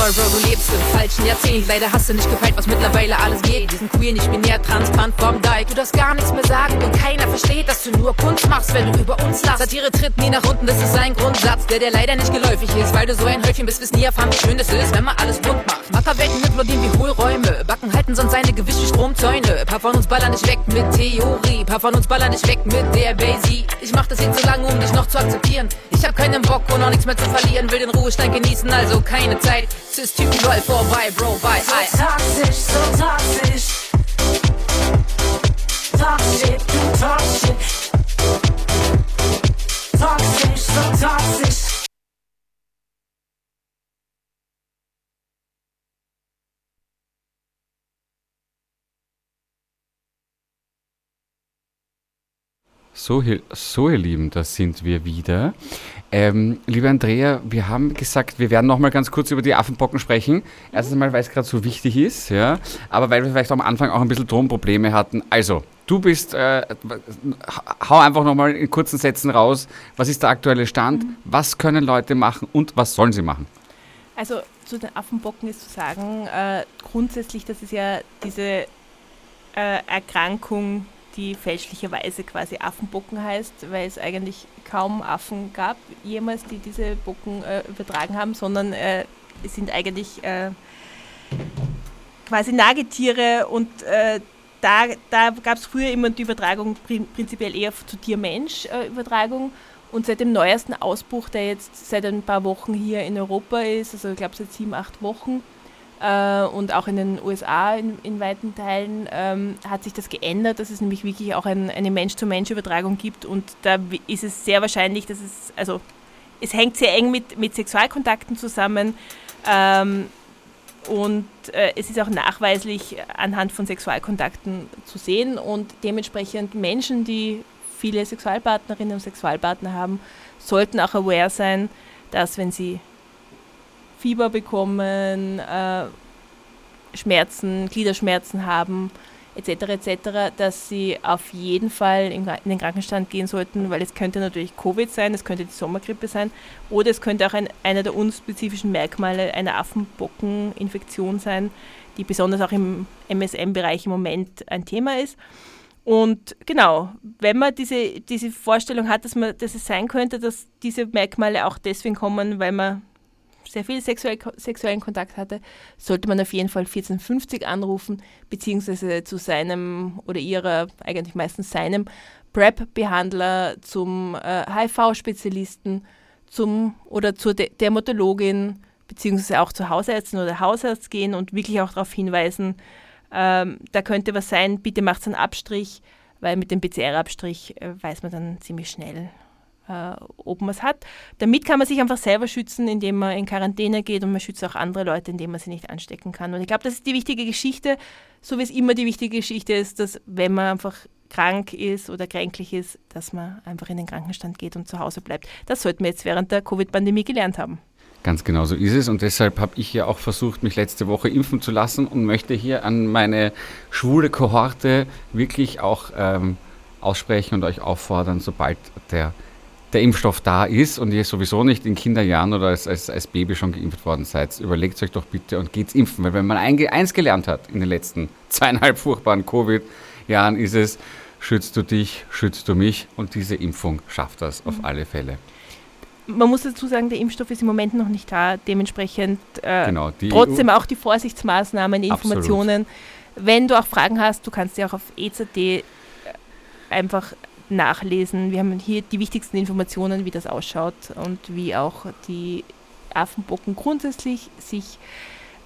Sorry, Bro, du lebst im falschen Jahrzehnt. Leider hast du nicht gepeilt, was mittlerweile alles geht. Wir sind queer, nicht binär, transparent vom Dike. Du darfst gar nichts mehr sagen und keiner versteht, dass du nur Kunst machst, wenn du über uns lachst. Satire tritt nie nach unten, das ist ein Grundsatz, der dir leider nicht geläufig ist. Weil du so ein Häufchen bist, wirst nie erfahren, wie schön es ist, wenn man alles bunt macht. Ackerwelten implodieren wie Hohlräume. Backen halten sonst seine Gewicht wie Stromzäune. Paar von uns ballern nicht weg mit Theorie. Paar von uns ballern nicht weg mit der Basie. Ich mach das jetzt so lange, um dich noch zu akzeptieren. Ich hab keinen Bock und auch nichts mehr zu verlieren. Will den Ruhestand genießen, also keine Zeit. Cis-Typen überall vorbei, Bro, bye, hi. So toxisch, so toxisch. Du so toxisch. So, ihr- so ihr Lieben, da sind wir wieder. Ähm, liebe Andrea, wir haben gesagt, wir werden noch mal ganz kurz über die Affenpocken sprechen. Erstens mal, weil es gerade so wichtig ist, ja, aber weil wir vielleicht am Anfang auch ein bisschen Drogenprobleme hatten. Also, du bist, äh, hau einfach noch mal in kurzen Sätzen raus, was ist der aktuelle Stand, was können Leute machen und was sollen sie machen? Also zu den Affenbocken ist zu sagen, äh, grundsätzlich, dass es ja diese äh, Erkrankung, die fälschlicherweise quasi Affenbocken heißt, weil es eigentlich kaum Affen gab jemals, die diese Bocken äh, übertragen haben, sondern äh, es sind eigentlich äh, quasi Nagetiere und äh, da, da gab es früher immer die Übertragung prin prinzipiell eher zu Tier-Mensch-Übertragung. und seit dem neuesten Ausbruch, der jetzt seit ein paar Wochen hier in Europa ist, also ich glaube seit sieben, acht Wochen, äh, und auch in den USA in, in weiten Teilen, ähm, hat sich das geändert, dass es nämlich wirklich auch ein, eine Mensch-zu-Mensch-Übertragung gibt. Und da ist es sehr wahrscheinlich, dass es, also es hängt sehr eng mit, mit Sexualkontakten zusammen. Ähm, und äh, es ist auch nachweislich anhand von Sexualkontakten zu sehen und dementsprechend Menschen, die viele Sexualpartnerinnen und Sexualpartner haben, sollten auch aware sein, dass wenn sie Fieber bekommen, äh, Schmerzen, Gliederschmerzen haben, etc., etc., dass sie auf jeden Fall in, den Krankenstand gehen sollten, weil es könnte natürlich Covid sein, es könnte die Sommergrippe sein oder es könnte auch ein, einer der unspezifischen Merkmale einer Affenbockeninfektion sein, die besonders auch im MSM-Bereich im Moment ein Thema ist. Und genau, wenn man diese, diese Vorstellung hat, dass, man, dass es sein könnte, dass diese Merkmale auch deswegen kommen, weil man sehr viel sexuell, sexuellen Kontakt hatte, sollte man auf jeden Fall 1450 anrufen, beziehungsweise zu seinem oder ihrer, eigentlich meistens seinem PrEP-Behandler, zum äh, HIV-Spezialisten, zum oder zur De Dermatologin, beziehungsweise auch zu Hausärzten oder Hausarzt gehen und wirklich auch darauf hinweisen, ähm, da könnte was sein, bitte macht einen Abstrich, weil mit dem PCR-Abstrich äh, weiß man dann ziemlich schnell, äh, ob man es hat. Damit kann man sich einfach selber schützen, indem man in Quarantäne geht und man schützt auch andere Leute, indem man sie nicht anstecken kann. Und ich glaube, das ist die wichtige Geschichte, so wie es immer die wichtige Geschichte ist, dass wenn man einfach krank ist oder kränklich ist, dass man einfach in den Krankenstand geht und zu Hause bleibt. Das sollten wir jetzt während der Covid-Pandemie gelernt haben. Ganz genau so ist es und deshalb habe ich ja auch versucht, mich letzte Woche impfen zu lassen und möchte hier an meine schwule Kohorte wirklich auch ähm, aussprechen und euch auffordern, sobald der, der Impfstoff da ist und ihr sowieso nicht in Kinderjahren oder als, als, als Baby schon geimpft worden seid, überlegt euch doch bitte und geht's impfen, weil wenn man eins gelernt hat in den letzten zweieinhalb furchtbaren Covid-Jahren ist es, schützt du dich, schützt du mich und diese Impfung schafft das auf alle Fälle man muss dazu sagen, der Impfstoff ist im Moment noch nicht da. Dementsprechend äh, genau, trotzdem EU auch die Vorsichtsmaßnahmen, die Informationen. Absolut. Wenn du auch Fragen hast, du kannst sie auch auf EZD einfach nachlesen. Wir haben hier die wichtigsten Informationen, wie das ausschaut und wie auch die Affenbocken grundsätzlich sich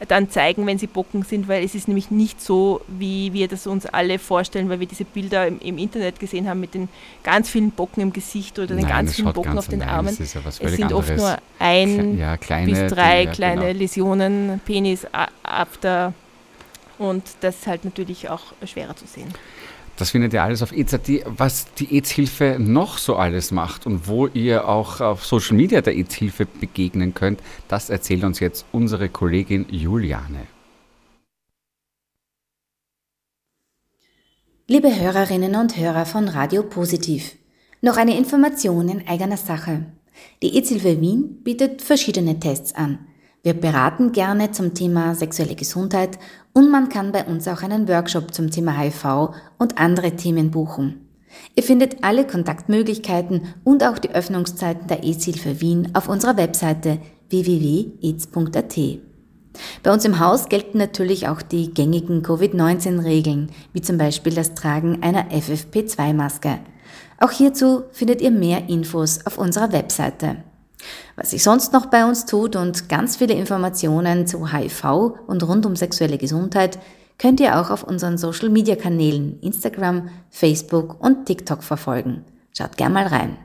dann zeigen, wenn sie Bocken sind, weil es ist nämlich nicht so, wie wir das uns alle vorstellen, weil wir diese Bilder im, im Internet gesehen haben mit den ganz vielen Bocken im Gesicht oder den Nein, ganz vielen Bocken ganz auf den nein, Armen. es, ja es sind anderes. oft nur ein ja, kleine, bis drei ja, kleine genau. Läsionen, Penis, After und das ist halt natürlich auch schwerer zu sehen. Das findet ihr alles auf EZD. Was die AIDS-Hilfe noch so alles macht und wo ihr auch auf Social Media der AIDS-Hilfe begegnen könnt, das erzählt uns jetzt unsere Kollegin Juliane. Liebe Hörerinnen und Hörer von Radio Positiv, noch eine Information in eigener Sache. Die AIDS-Hilfe Wien bietet verschiedene Tests an. Wir beraten gerne zum Thema sexuelle Gesundheit und man kann bei uns auch einen Workshop zum Thema HIV und andere Themen buchen. Ihr findet alle Kontaktmöglichkeiten und auch die Öffnungszeiten der AIDS-Hilfe Wien auf unserer Webseite www.aids.at. Bei uns im Haus gelten natürlich auch die gängigen Covid-19-Regeln, wie zum Beispiel das Tragen einer FFP2-Maske. Auch hierzu findet ihr mehr Infos auf unserer Webseite. Was sich sonst noch bei uns tut und ganz viele Informationen zu HIV und rund um sexuelle Gesundheit könnt ihr auch auf unseren Social Media Kanälen Instagram, Facebook und TikTok verfolgen. Schaut gern mal rein.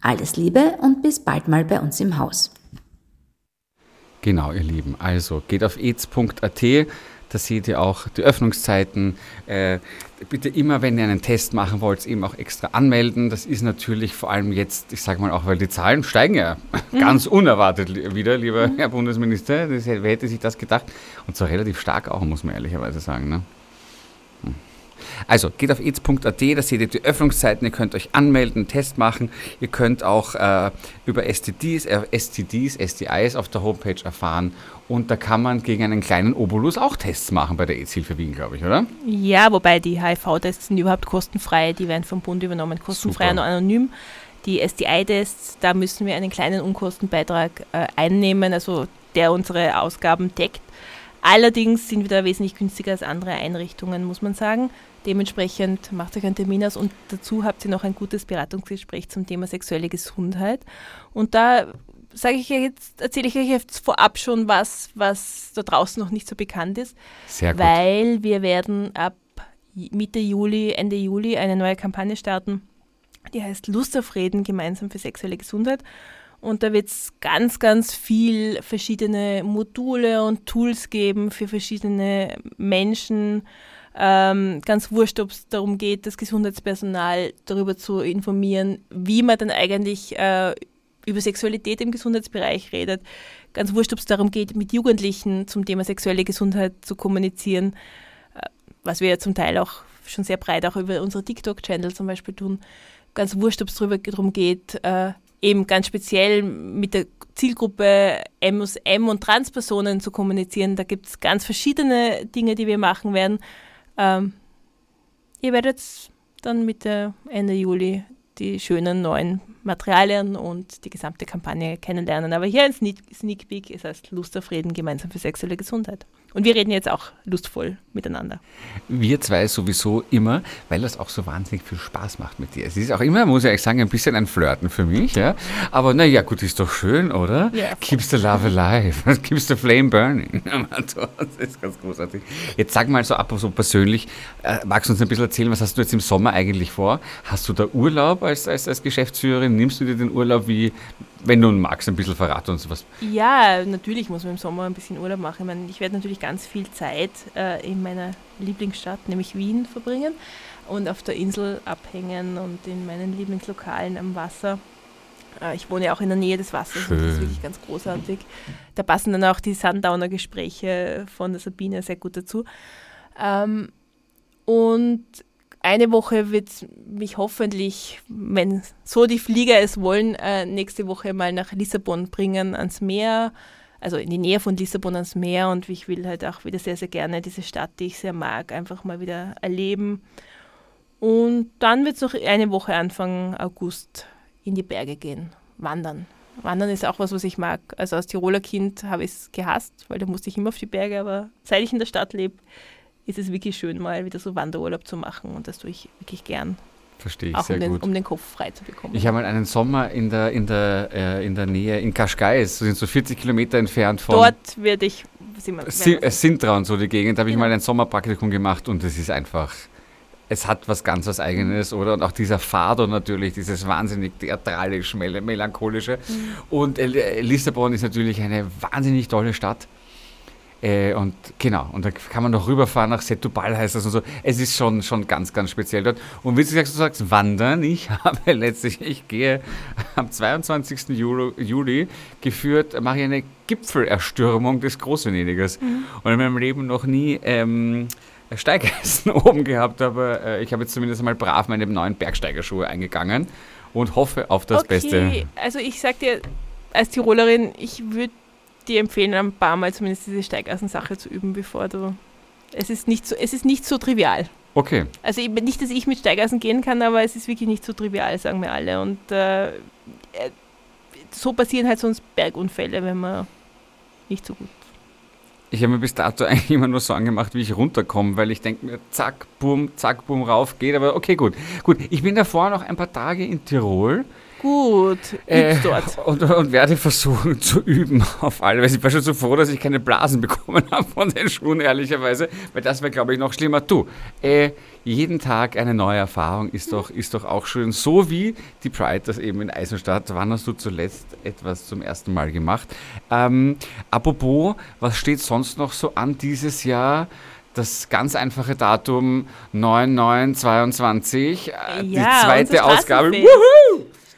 Alles Liebe und bis bald mal bei uns im Haus. Genau, ihr Lieben. Also geht auf aids.at da seht ihr auch die Öffnungszeiten. Äh, bitte immer, wenn ihr einen Test machen wollt, eben auch extra anmelden. Das ist natürlich vor allem jetzt, ich sage mal auch, weil die Zahlen steigen ja mhm. ganz unerwartet wieder, lieber mhm. Herr Bundesminister. Das, wer hätte sich das gedacht? Und zwar relativ stark auch, muss man ehrlicherweise sagen. Ne? Also geht auf aids.at, da seht ihr die Öffnungszeiten, ihr könnt euch anmelden, einen Test machen. Ihr könnt auch äh, über STDs, äh, STDs, STIs auf der Homepage erfahren. Und da kann man gegen einen kleinen Obolus auch Tests machen bei der AIDS-Hilfe Wien, glaube ich, oder? Ja, wobei die HIV-Tests sind überhaupt kostenfrei, die werden vom Bund übernommen, kostenfrei Super. und anonym. Die STI-Tests, da müssen wir einen kleinen Unkostenbeitrag äh, einnehmen, also der unsere Ausgaben deckt. Allerdings sind wir da wesentlich günstiger als andere Einrichtungen, muss man sagen. Dementsprechend macht euch einen Termin aus und dazu habt ihr noch ein gutes Beratungsgespräch zum Thema sexuelle Gesundheit. Und da sage ich jetzt, erzähle ich euch jetzt vorab schon was, was da draußen noch nicht so bekannt ist. Sehr gut. Weil wir werden ab Mitte Juli, Ende Juli eine neue Kampagne starten, die heißt Lust auf Reden gemeinsam für sexuelle Gesundheit. Und da wird es ganz, ganz viel verschiedene Module und Tools geben für verschiedene Menschen, ähm, ganz wurscht, ob es darum geht, das Gesundheitspersonal darüber zu informieren, wie man dann eigentlich äh, über Sexualität im Gesundheitsbereich redet. Ganz wurscht, ob es darum geht, mit Jugendlichen zum Thema sexuelle Gesundheit zu kommunizieren, äh, was wir ja zum Teil auch schon sehr breit auch über unsere TikTok-Channel zum Beispiel tun. Ganz wurscht, ob es darum geht, äh, eben ganz speziell mit der Zielgruppe M M und Transpersonen zu kommunizieren. Da gibt es ganz verschiedene Dinge, die wir machen werden. Ähm, ihr werdet dann Mitte, Ende Juli die schönen neuen Materialien und die gesamte Kampagne kennenlernen. Aber hier ein Sneak, Sneak Peek, es heißt Lust auf Reden gemeinsam für sexuelle Gesundheit. Und wir reden jetzt auch lustvoll miteinander. Wir zwei sowieso immer, weil das auch so wahnsinnig viel Spaß macht mit dir. Es ist auch immer, muss ich ehrlich sagen, ein bisschen ein Flirten für mich. Ja? Aber naja, gut, ist doch schön, oder? Ja, Keeps the love alive. Keeps the flame burning. Das ist ganz großartig. Jetzt sag mal so ab und so persönlich, äh, magst du uns ein bisschen erzählen, was hast du jetzt im Sommer eigentlich vor? Hast du da Urlaub als, als, als Geschäftsführerin? Nimmst du dir den Urlaub wie, wenn du magst, ein bisschen verraten uns was? Ja, natürlich muss man im Sommer ein bisschen Urlaub machen. Ich, meine, ich werde natürlich ganz viel Zeit äh, in meiner Lieblingsstadt, nämlich Wien, verbringen und auf der Insel abhängen und in meinen Lieblingslokalen am Wasser. Äh, ich wohne ja auch in der Nähe des Wassers und das ist Schön. wirklich ganz großartig. Da passen dann auch die Sundowner-Gespräche von der Sabine sehr gut dazu. Ähm, und eine Woche wird mich hoffentlich, wenn so die Flieger es wollen, äh, nächste Woche mal nach Lissabon bringen, ans Meer, also in die Nähe von Lissabon ans Meer. Und ich will halt auch wieder sehr, sehr gerne diese Stadt, die ich sehr mag, einfach mal wieder erleben. Und dann wird es noch eine Woche Anfang August in die Berge gehen, wandern. Wandern ist auch was, was ich mag. Also als Tiroler Kind habe ich es gehasst, weil da musste ich immer auf die Berge, aber seit ich in der Stadt lebe, ist es wirklich schön, mal wieder so Wanderurlaub zu machen und das tue ich wirklich gern, Verstehe ich auch sehr um den, gut. um den Kopf frei zu bekommen. Ich habe mal einen Sommer in der, in der, äh, in der Nähe, in Kaschkais, so sind so 40 Kilometer entfernt von Dort werde ich, sind wir- Si- werden wir- äh, Sintra und so die Gegend, da habe ich Genau. mal ein Sommerpraktikum gemacht und es ist einfach, es hat was ganz was Eigenes, oder? Und auch dieser Fado natürlich, dieses wahnsinnig theatralisch, mel melancholische. Und äh, Lissabon ist natürlich eine wahnsinnig tolle Stadt. Äh, und genau, und da kann man noch rüberfahren nach Setúbal heißt das und so. Es ist schon, schon ganz, ganz speziell dort. Und wie du sagst, du sagst, wandern. Ich habe letztlich, ich gehe am 22. Juli, Juli geführt, mache ich eine Gipfelerstürmung des Großvenediges. Und in meinem Leben noch nie ähm, Steigeisen oben gehabt, aber äh, ich habe jetzt zumindest mal brav meine neuen Bergsteigerschuhe eingegangen und hoffe auf das okay, Beste. also ich sag dir, als Tirolerin, ich würde dir empfehlen, ein paar Mal zumindest diese Steigeisensache zu üben, bevor du. Es ist nicht so, es ist nicht so trivial. Okay. Also eben nicht, dass ich mit Steigeisen gehen kann, aber es ist wirklich nicht so trivial, sagen wir alle. Und äh, äh, so passieren halt sonst Bergunfälle, wenn man nicht so gut. Ich habe mir bis dato eigentlich immer nur Sorgen gemacht, wie ich runterkomme, weil ich denke mir, zack, bumm, zack, bumm, rauf geht. Aber okay, gut. Gut, ich bin davor noch ein paar Tage in Tirol Gut, äh, und, und werde versuchen zu üben auf alle Weise. Ich war schon so froh, dass ich keine Blasen bekommen habe von den Schuhen, ehrlicherweise, weil das wäre, glaube ich, noch schlimmer. Du, äh, jeden Tag eine neue Erfahrung ist doch, ist doch auch schön. So wie die Pride das eben in Eisenstadt. Wann hast du zuletzt etwas zum ersten Mal gemacht? Ähm, apropos, was steht sonst noch so an dieses Jahr? Das ganz einfache Datum 9922, äh, die Ja, zweite unser Ausgabe. Wuhu!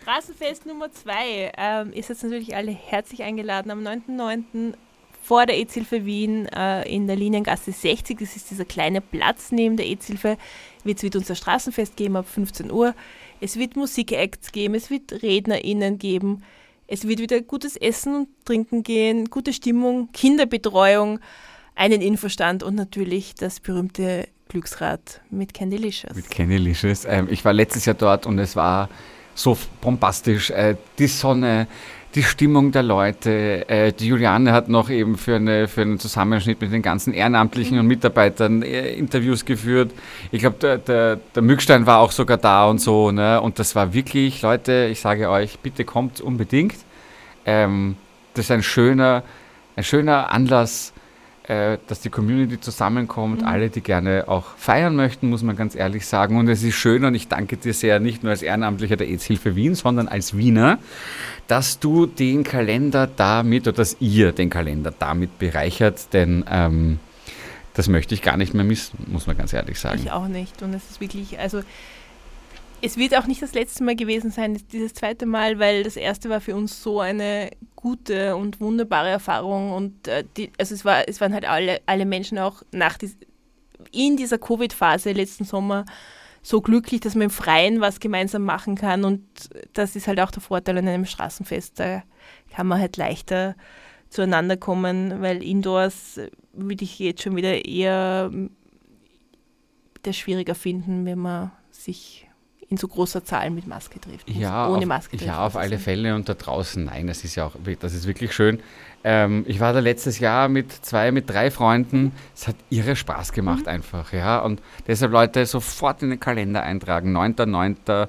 Straßenfest Nummer 2. Ähm, ihr seid natürlich alle herzlich eingeladen am 9.9. vor der EZ-Hilfe Wien äh, in der Liniengasse 60. Das ist dieser kleine Platz neben der EZ-Hilfe. Wird es wieder unser Straßenfest geben ab 15 Uhr. Es wird Musikacts geben, es wird RednerInnen geben. Es wird wieder gutes Essen und Trinken gehen, gute Stimmung, Kinderbetreuung, einen Infostand und natürlich das berühmte Glücksrad mit Candylicious. Mit Kenny Licious. Ähm, ich war letztes Jahr dort und es war so bombastisch. Äh, die Sonne, die Stimmung der Leute. Äh, die Juliane hat noch eben für, eine, für einen Zusammenschnitt mit den ganzen Ehrenamtlichen und Mitarbeitern äh, Interviews geführt. Ich glaube, der, der, der Mückstein war auch sogar da und so. Ne? Und das war wirklich, Leute, ich sage euch, bitte kommt unbedingt. Ähm, das ist ein schöner, ein schöner Anlass, äh, dass die Community zusammenkommt, alle, die gerne auch feiern möchten, muss man ganz ehrlich sagen. Und es ist schön und ich danke dir sehr, nicht nur als Ehrenamtlicher der AIDS-Hilfe Wien, sondern als Wiener, dass du den Kalender damit oder dass ihr den Kalender damit bereichert, denn ähm, das möchte ich gar nicht mehr missen, muss man ganz ehrlich sagen. Ich auch nicht. Und es ist wirklich, also es wird auch nicht das letzte Mal gewesen sein, dieses zweite Mal, weil das erste war für uns so eine gute und wunderbare Erfahrung. Und äh, die, also es, war, es waren halt alle, alle Menschen auch nach dies, in dieser Covid-Phase letzten Sommer so glücklich, dass man im Freien was gemeinsam machen kann. Und das ist halt auch der Vorteil an einem Straßenfest. Da kann man halt leichter zueinander kommen, weil indoors würde ich jetzt schon wieder eher das schwieriger finden, wenn man sich in so großer Zahl mit Maske trifft. Ja, ohne auf, Maske trifft. ja, auf alle. Fälle und da draußen, nein, das ist ja auch, das ist wirklich schön. Ähm, ich war da letztes Jahr mit zwei, mit drei Freunden. Es hat irre Spaß gemacht einfach, ja. Und deshalb Leute sofort in den Kalender eintragen. 9.9.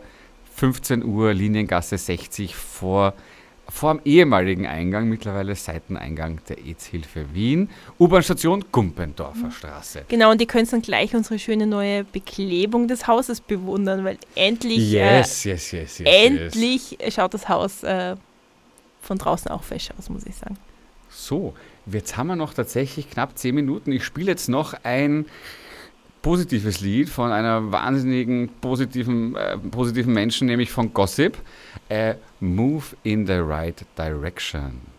15 Uhr, Liniengasse 60 vor, vor dem ehemaligen Eingang, mittlerweile Seiteneingang der EZ-Hilfe Wien. U-Bahn-Station Gumpendorfer Straße. Genau, und ihr könnt dann gleich unsere schöne neue Beklebung des Hauses bewundern, weil endlich, Yes, yes, yes, yes. äh, yes. endlich schaut das Haus äh, von draußen auch fesch aus, muss ich sagen. So, jetzt haben wir noch tatsächlich knapp 10 Minuten. Ich spiele jetzt noch ein positives Lied von einer wahnsinnigen positiven, äh, positiven Menschen, nämlich von Gossip. Äh, Move in the right direction.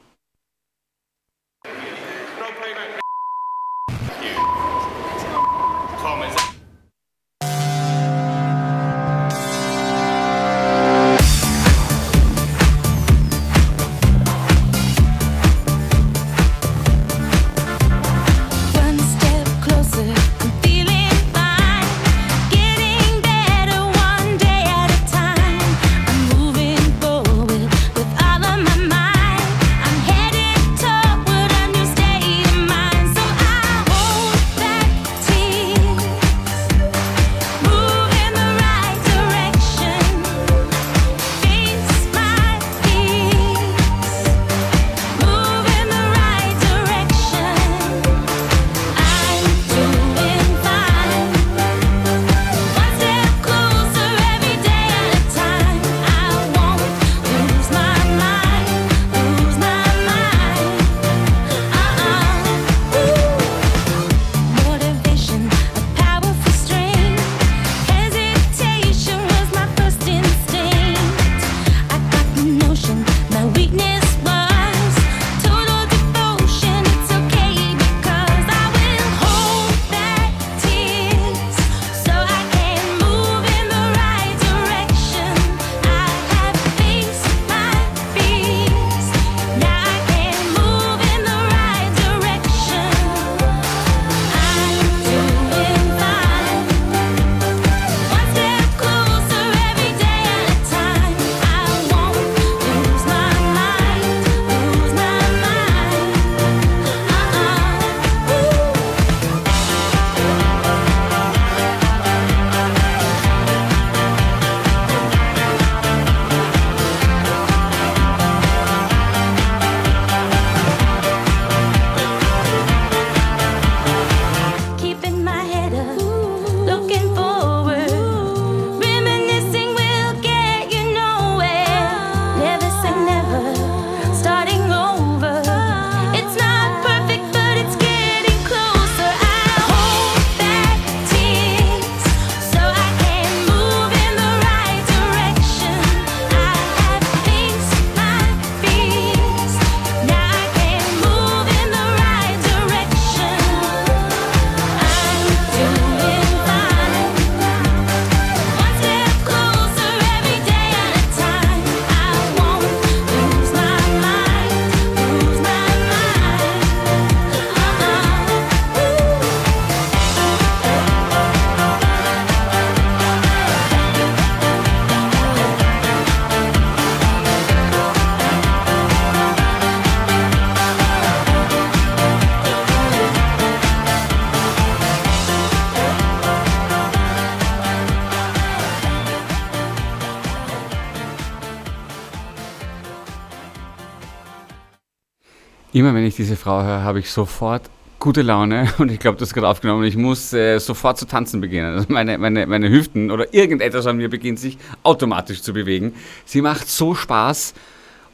Immer wenn ich diese Frau höre, habe ich sofort gute Laune und ich glaube, das ist gerade aufgenommen. Ich muss äh, sofort zu tanzen beginnen. Also meine, meine, meine Hüften oder irgendetwas an mir beginnt sich automatisch zu bewegen. Sie macht so Spaß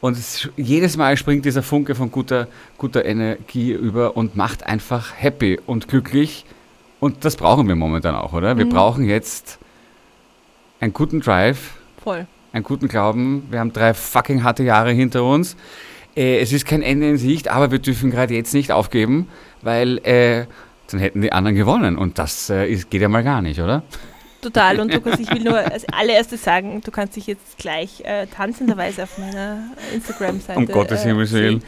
und es, jedes Mal springt dieser Funke von guter, guter Energie über und macht einfach happy und glücklich. Und das brauchen wir momentan auch, oder? Wir Mhm. brauchen jetzt einen guten Drive, Voll. einen guten Glauben. Wir haben drei fucking harte Jahre hinter uns. Äh, es ist kein Ende in Sicht, aber wir dürfen gerade jetzt nicht aufgeben, weil äh, dann hätten die anderen gewonnen. Und das äh, ist, geht ja mal gar nicht, oder? Total. Und Lukas, ich will nur als allererstes sagen, du kannst dich jetzt gleich äh, tanzenderweise auf meiner Instagram-Seite. Um Gottes äh, Himmels Willen.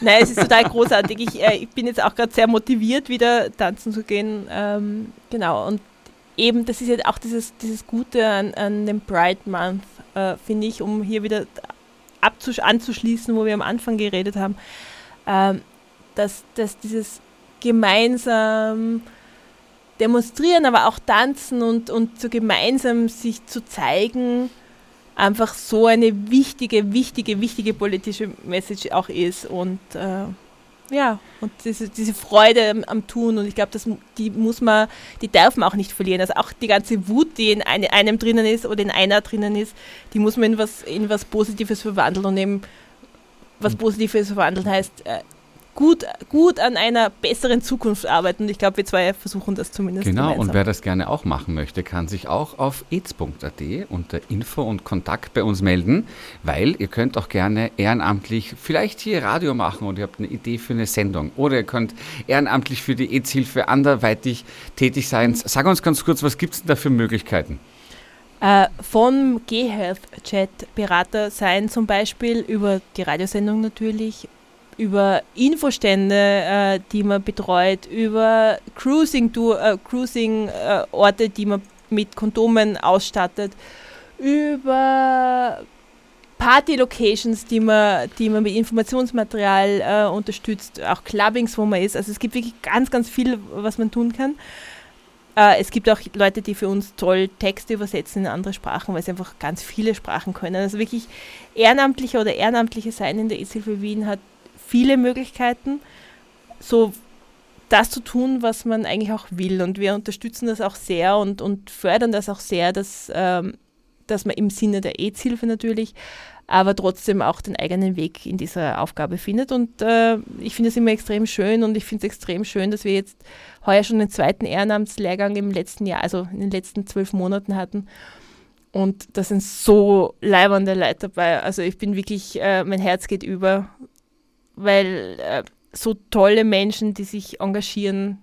Nein, es ist total großartig. Ich, äh, ich bin jetzt auch gerade sehr motiviert, wieder tanzen zu gehen. Ähm, genau. Und eben, das ist ja auch dieses, dieses Gute an, an dem Pride Month, äh, finde ich, um hier wieder anzuschließen, wo wir am Anfang geredet haben, ähm, dass, dass dieses gemeinsam demonstrieren, aber auch tanzen und, und so gemeinsam sich zu zeigen, einfach so eine wichtige, wichtige, wichtige politische Message auch ist. Und äh, ja, und diese, diese Freude am, am Tun. Und ich glaube, die muss man, die darf man auch nicht verlieren. Also auch die ganze Wut, die in eine, einem drinnen ist oder in einer drinnen ist, die muss man in was, in was Positives verwandeln. Und eben was Positives verwandeln heißt, äh, gut, gut an einer besseren Zukunft arbeiten. Und ich glaube, wir zwei versuchen das zumindest. Genau, gemeinsam. und wer das gerne auch machen möchte, kann sich auch auf aids.at unter Info und Kontakt bei uns melden, weil ihr könnt auch gerne ehrenamtlich vielleicht hier Radio machen und ihr habt eine Idee für eine Sendung oder ihr könnt ehrenamtlich für die AIDS-Hilfe anderweitig tätig sein. Sag uns ganz kurz, was gibt es denn da für Möglichkeiten? Äh, von GeHealth Chat Berater sein zum Beispiel über die Radiosendung natürlich über Infostände, äh, die man betreut, über Cruising-Orte, äh, Cruising, äh, die man mit Kondomen ausstattet, über Party-Locations, die man, die man mit Informationsmaterial äh, unterstützt, auch Clubbings, wo man ist. Also es gibt wirklich ganz, ganz viel, was man tun kann. Äh, es gibt auch Leute, die für uns toll Texte übersetzen in andere Sprachen, weil sie einfach ganz viele Sprachen können. Also wirklich Ehrenamtliche oder Ehrenamtliche sein in der EZ-Hilfe Wien hat viele Möglichkeiten, so das zu tun, was man eigentlich auch will. Und wir unterstützen das auch sehr und, und fördern das auch sehr, dass, ähm, dass man im Sinne der AIDS-Hilfe natürlich, aber trotzdem auch den eigenen Weg in dieser Aufgabe findet. Und äh, ich finde es immer extrem schön und ich finde es extrem schön, dass wir jetzt heuer schon den zweiten Ehrenamtslehrgang im letzten Jahr, also in den letzten zwölf Monaten hatten. Und da sind so leibernde Leute dabei. Also ich bin wirklich, äh, mein Herz geht über, weil äh, so tolle Menschen, die sich engagieren,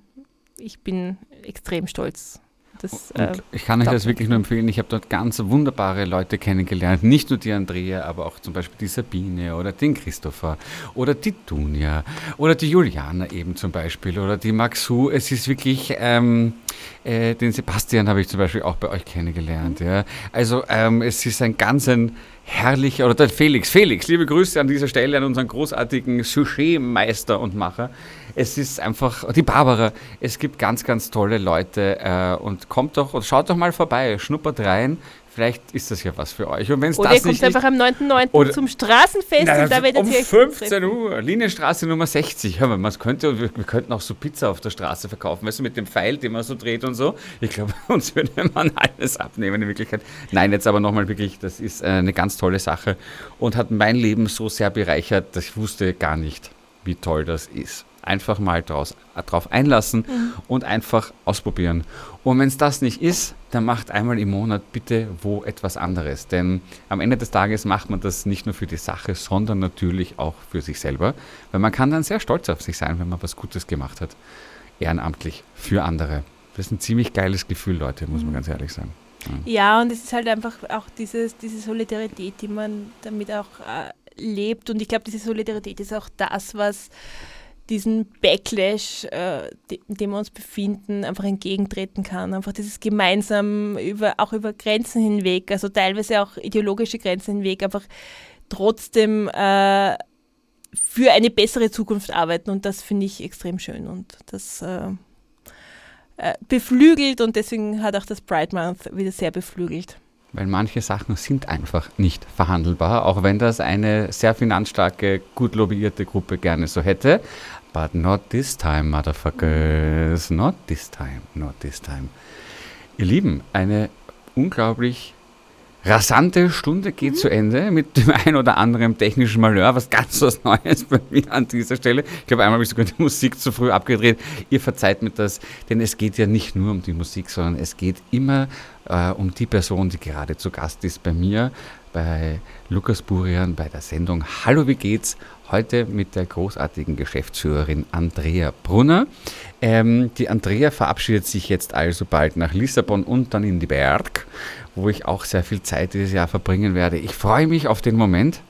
ich bin extrem stolz. Das, äh, ich kann euch das wirklich nur empfehlen. Ich habe dort ganz wunderbare Leute kennengelernt. Nicht nur die Andrea, aber auch zum Beispiel die Sabine oder den Christopher oder die Dunja oder die Juliana eben zum Beispiel oder die Maxu. Es ist wirklich, ähm, äh, den Sebastian habe ich zum Beispiel auch bei euch kennengelernt. Ja. Also ähm, es ist ein ganz ein herrlicher, oder der Felix, Felix, liebe Grüße an dieser Stelle an unseren großartigen Sujet-Meister und Macher. Es ist einfach, die Barbara, es gibt ganz, ganz tolle Leute äh, und kommt doch, oder schaut doch mal vorbei, schnuppert rein, Vielleicht ist das ja was für euch. Und wenn's oder das ihr kommt einfach am 9.9. zum Straßenfest na, und da werdet um ihr euch 15 Uhr, Linienstraße Nummer 60. Hör mal, man könnte, wir, wir, könnten auch so Pizza auf der Straße verkaufen, weißt du, mit dem Pfeil, den man so dreht und so. Ich glaube, uns würde man alles abnehmen in Wirklichkeit. Nein, jetzt aber nochmal wirklich, das ist äh, eine ganz tolle Sache und hat mein Leben so sehr bereichert, dass ich wusste gar nicht, wie toll das ist einfach mal draus, drauf einlassen mhm. und einfach ausprobieren. Und wenn es das nicht ist, dann macht einmal im Monat bitte wo etwas anderes. Denn am Ende des Tages macht man das nicht nur für die Sache, sondern natürlich auch für sich selber. Weil man kann dann sehr stolz auf sich sein, wenn man was Gutes gemacht hat. Ehrenamtlich für andere. Das ist ein ziemlich geiles Gefühl, Leute, muss man mhm. ganz ehrlich sagen. Ja. ja, und es ist halt einfach auch dieses, diese Solidarität, die man damit auch äh, lebt. Und ich glaube, diese Solidarität ist auch das, was diesen Backlash, äh, in dem wir uns befinden, einfach entgegentreten kann. Einfach dieses gemeinsam über, auch über Grenzen hinweg, also teilweise auch ideologische Grenzen hinweg, einfach trotzdem äh, für eine bessere Zukunft arbeiten. Und das finde ich extrem schön und das äh, äh, beflügelt und deswegen hat auch das Pride Month wieder sehr beflügelt weil manche Sachen sind einfach nicht verhandelbar, auch wenn das eine sehr finanzstarke, gut lobbyierte Gruppe gerne so hätte. But not this time, motherfuckers. Not this time, not this time. Ihr Lieben, eine unglaublich rasante Stunde geht mhm. zu Ende mit dem ein oder anderen technischen Malheur, was ganz was Neues bei mir an dieser Stelle. Ich glaube, einmal habe ich sogar die Musik zu früh abgedreht. Ihr verzeiht mir das, denn es geht ja nicht nur um die Musik, sondern es geht immer äh, um die Person, die gerade zu Gast ist bei mir, bei Lukas Burian, bei der Sendung Hallo, wie geht's? Heute mit der großartigen Geschäftsführerin Andrea Brunner. Ähm, die Andrea verabschiedet sich jetzt also bald nach Lissabon und dann in die Berg wo ich auch sehr viel Zeit dieses Jahr verbringen werde. Ich freue mich auf den Moment,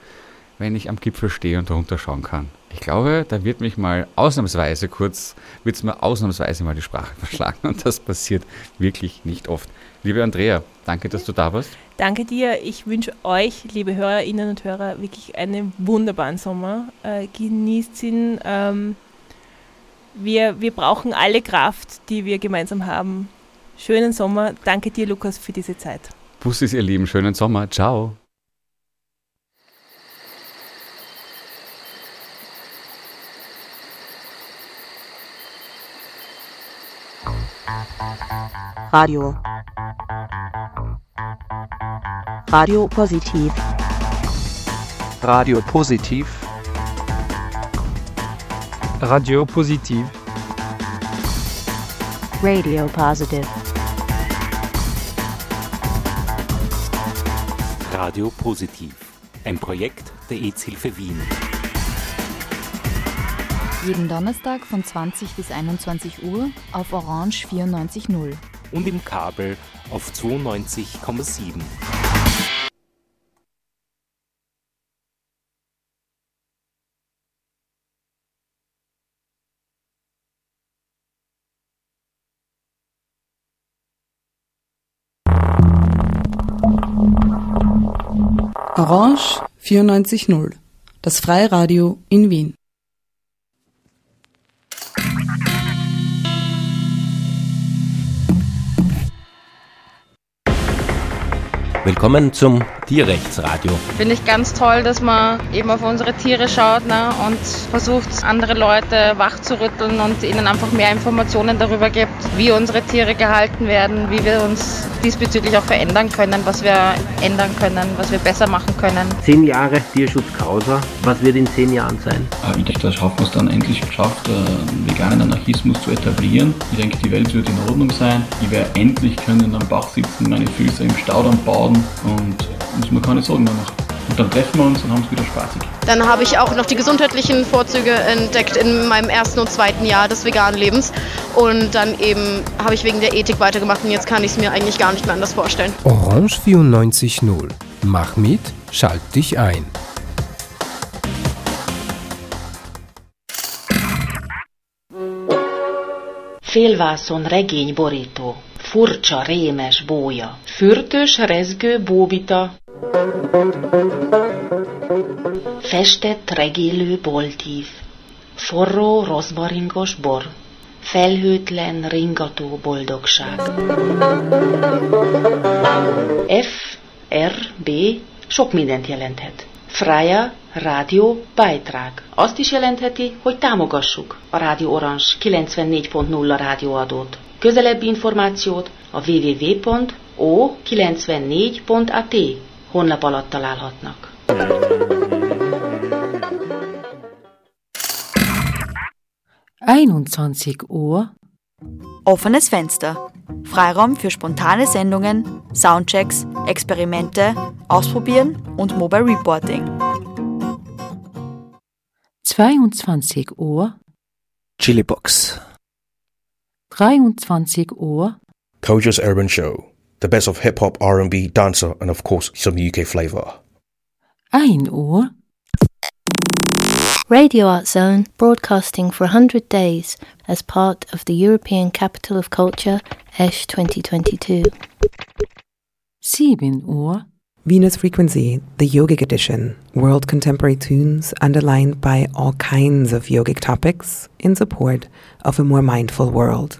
wenn ich am Gipfel stehe und runterschauen kann. Ich glaube, da wird mich mal ausnahmsweise kurz, wird es mir ausnahmsweise mal die Sprache verschlagen und das passiert wirklich nicht oft. Liebe Andrea, danke, dass du da warst. Danke dir. Ich wünsche euch, liebe Hörerinnen und Hörer, wirklich einen wunderbaren Sommer. Äh, genießt ihn. Ähm, wir, wir brauchen alle Kraft, die wir gemeinsam haben. Schönen Sommer. Danke dir, Lukas, für diese Zeit. Bussis, ihr Lieben. Schönen Sommer. Ciao. Radio. Radio Positiv. Radio Positiv. Radio Positiv. Radio Positive. Radio Positiv. Ein Projekt der EZ-Hilfe Wien. Jeden Donnerstag von 20 bis 21 Uhr auf Orange 94.0. Und im Kabel auf 92,7. Orange 94.0, das Freiradio in Wien. Willkommen zum Tierrechtsradio. Finde ich ganz toll, dass man eben auf unsere Tiere schaut ne, und versucht, andere Leute wachzurütteln und ihnen einfach mehr Informationen darüber gibt, wie unsere Tiere gehalten werden, wie wir uns diesbezüglich auch verändern können, was wir ändern können, was wir besser machen können. Zehn Jahre Tierschutz Causa. Was wird in zehn Jahren sein? Ich denke, da schaffen wir es dann endlich geschafft, einen veganen Anarchismus zu etablieren. Ich denke, die Welt wird in Ordnung sein. Ich werde endlich können am Bach sitzen, meine Füße im Staudamm baden und muss mir keine Sorgen mehr machen. Und dann treffen wir uns und haben es wieder spaßig. Dann habe ich auch noch die gesundheitlichen Vorzüge entdeckt in meinem ersten und zweiten Jahr des veganen Lebens. Und dann eben habe ich wegen der Ethik weitergemacht und jetzt kann ich es mir eigentlich gar nicht mehr anders vorstellen. Orange 94.0. Mach mit, schalt dich ein. Félvászon regény borító, furcsa, rémes bója, fürtös, rezgő bóbita, festett, regélő boltív, forró, rozmaringos bor, felhőtlen, ringató boldogság. F, R, B sok mindent jelenthet. Freya Rádió Beitrag. Azt is jelentheti, hogy támogassuk a Rádió Orange 94.0 rádióadót. Közelebbi információt a www.o94.at honlap alatt találhatnak. Einundzwanzig Uhr. Offenes Fenster. Freiraum für spontane Sendungen, Soundchecks, Experimente, Ausprobieren und Mobile Reporting. 22 Uhr. Chilibox. 23 Uhr. Koja's Urban Show. The best of hip hop, R&B, dancer, and of course some UK flavor. 1 Uhr. Radio Art Zone, broadcasting for 100 days as part of the European Capital of Culture, ESH 2022. 7 Uhr. Venus Frequency, the yogic edition, world contemporary tunes underlined by all kinds of yogic topics in support of a more mindful world.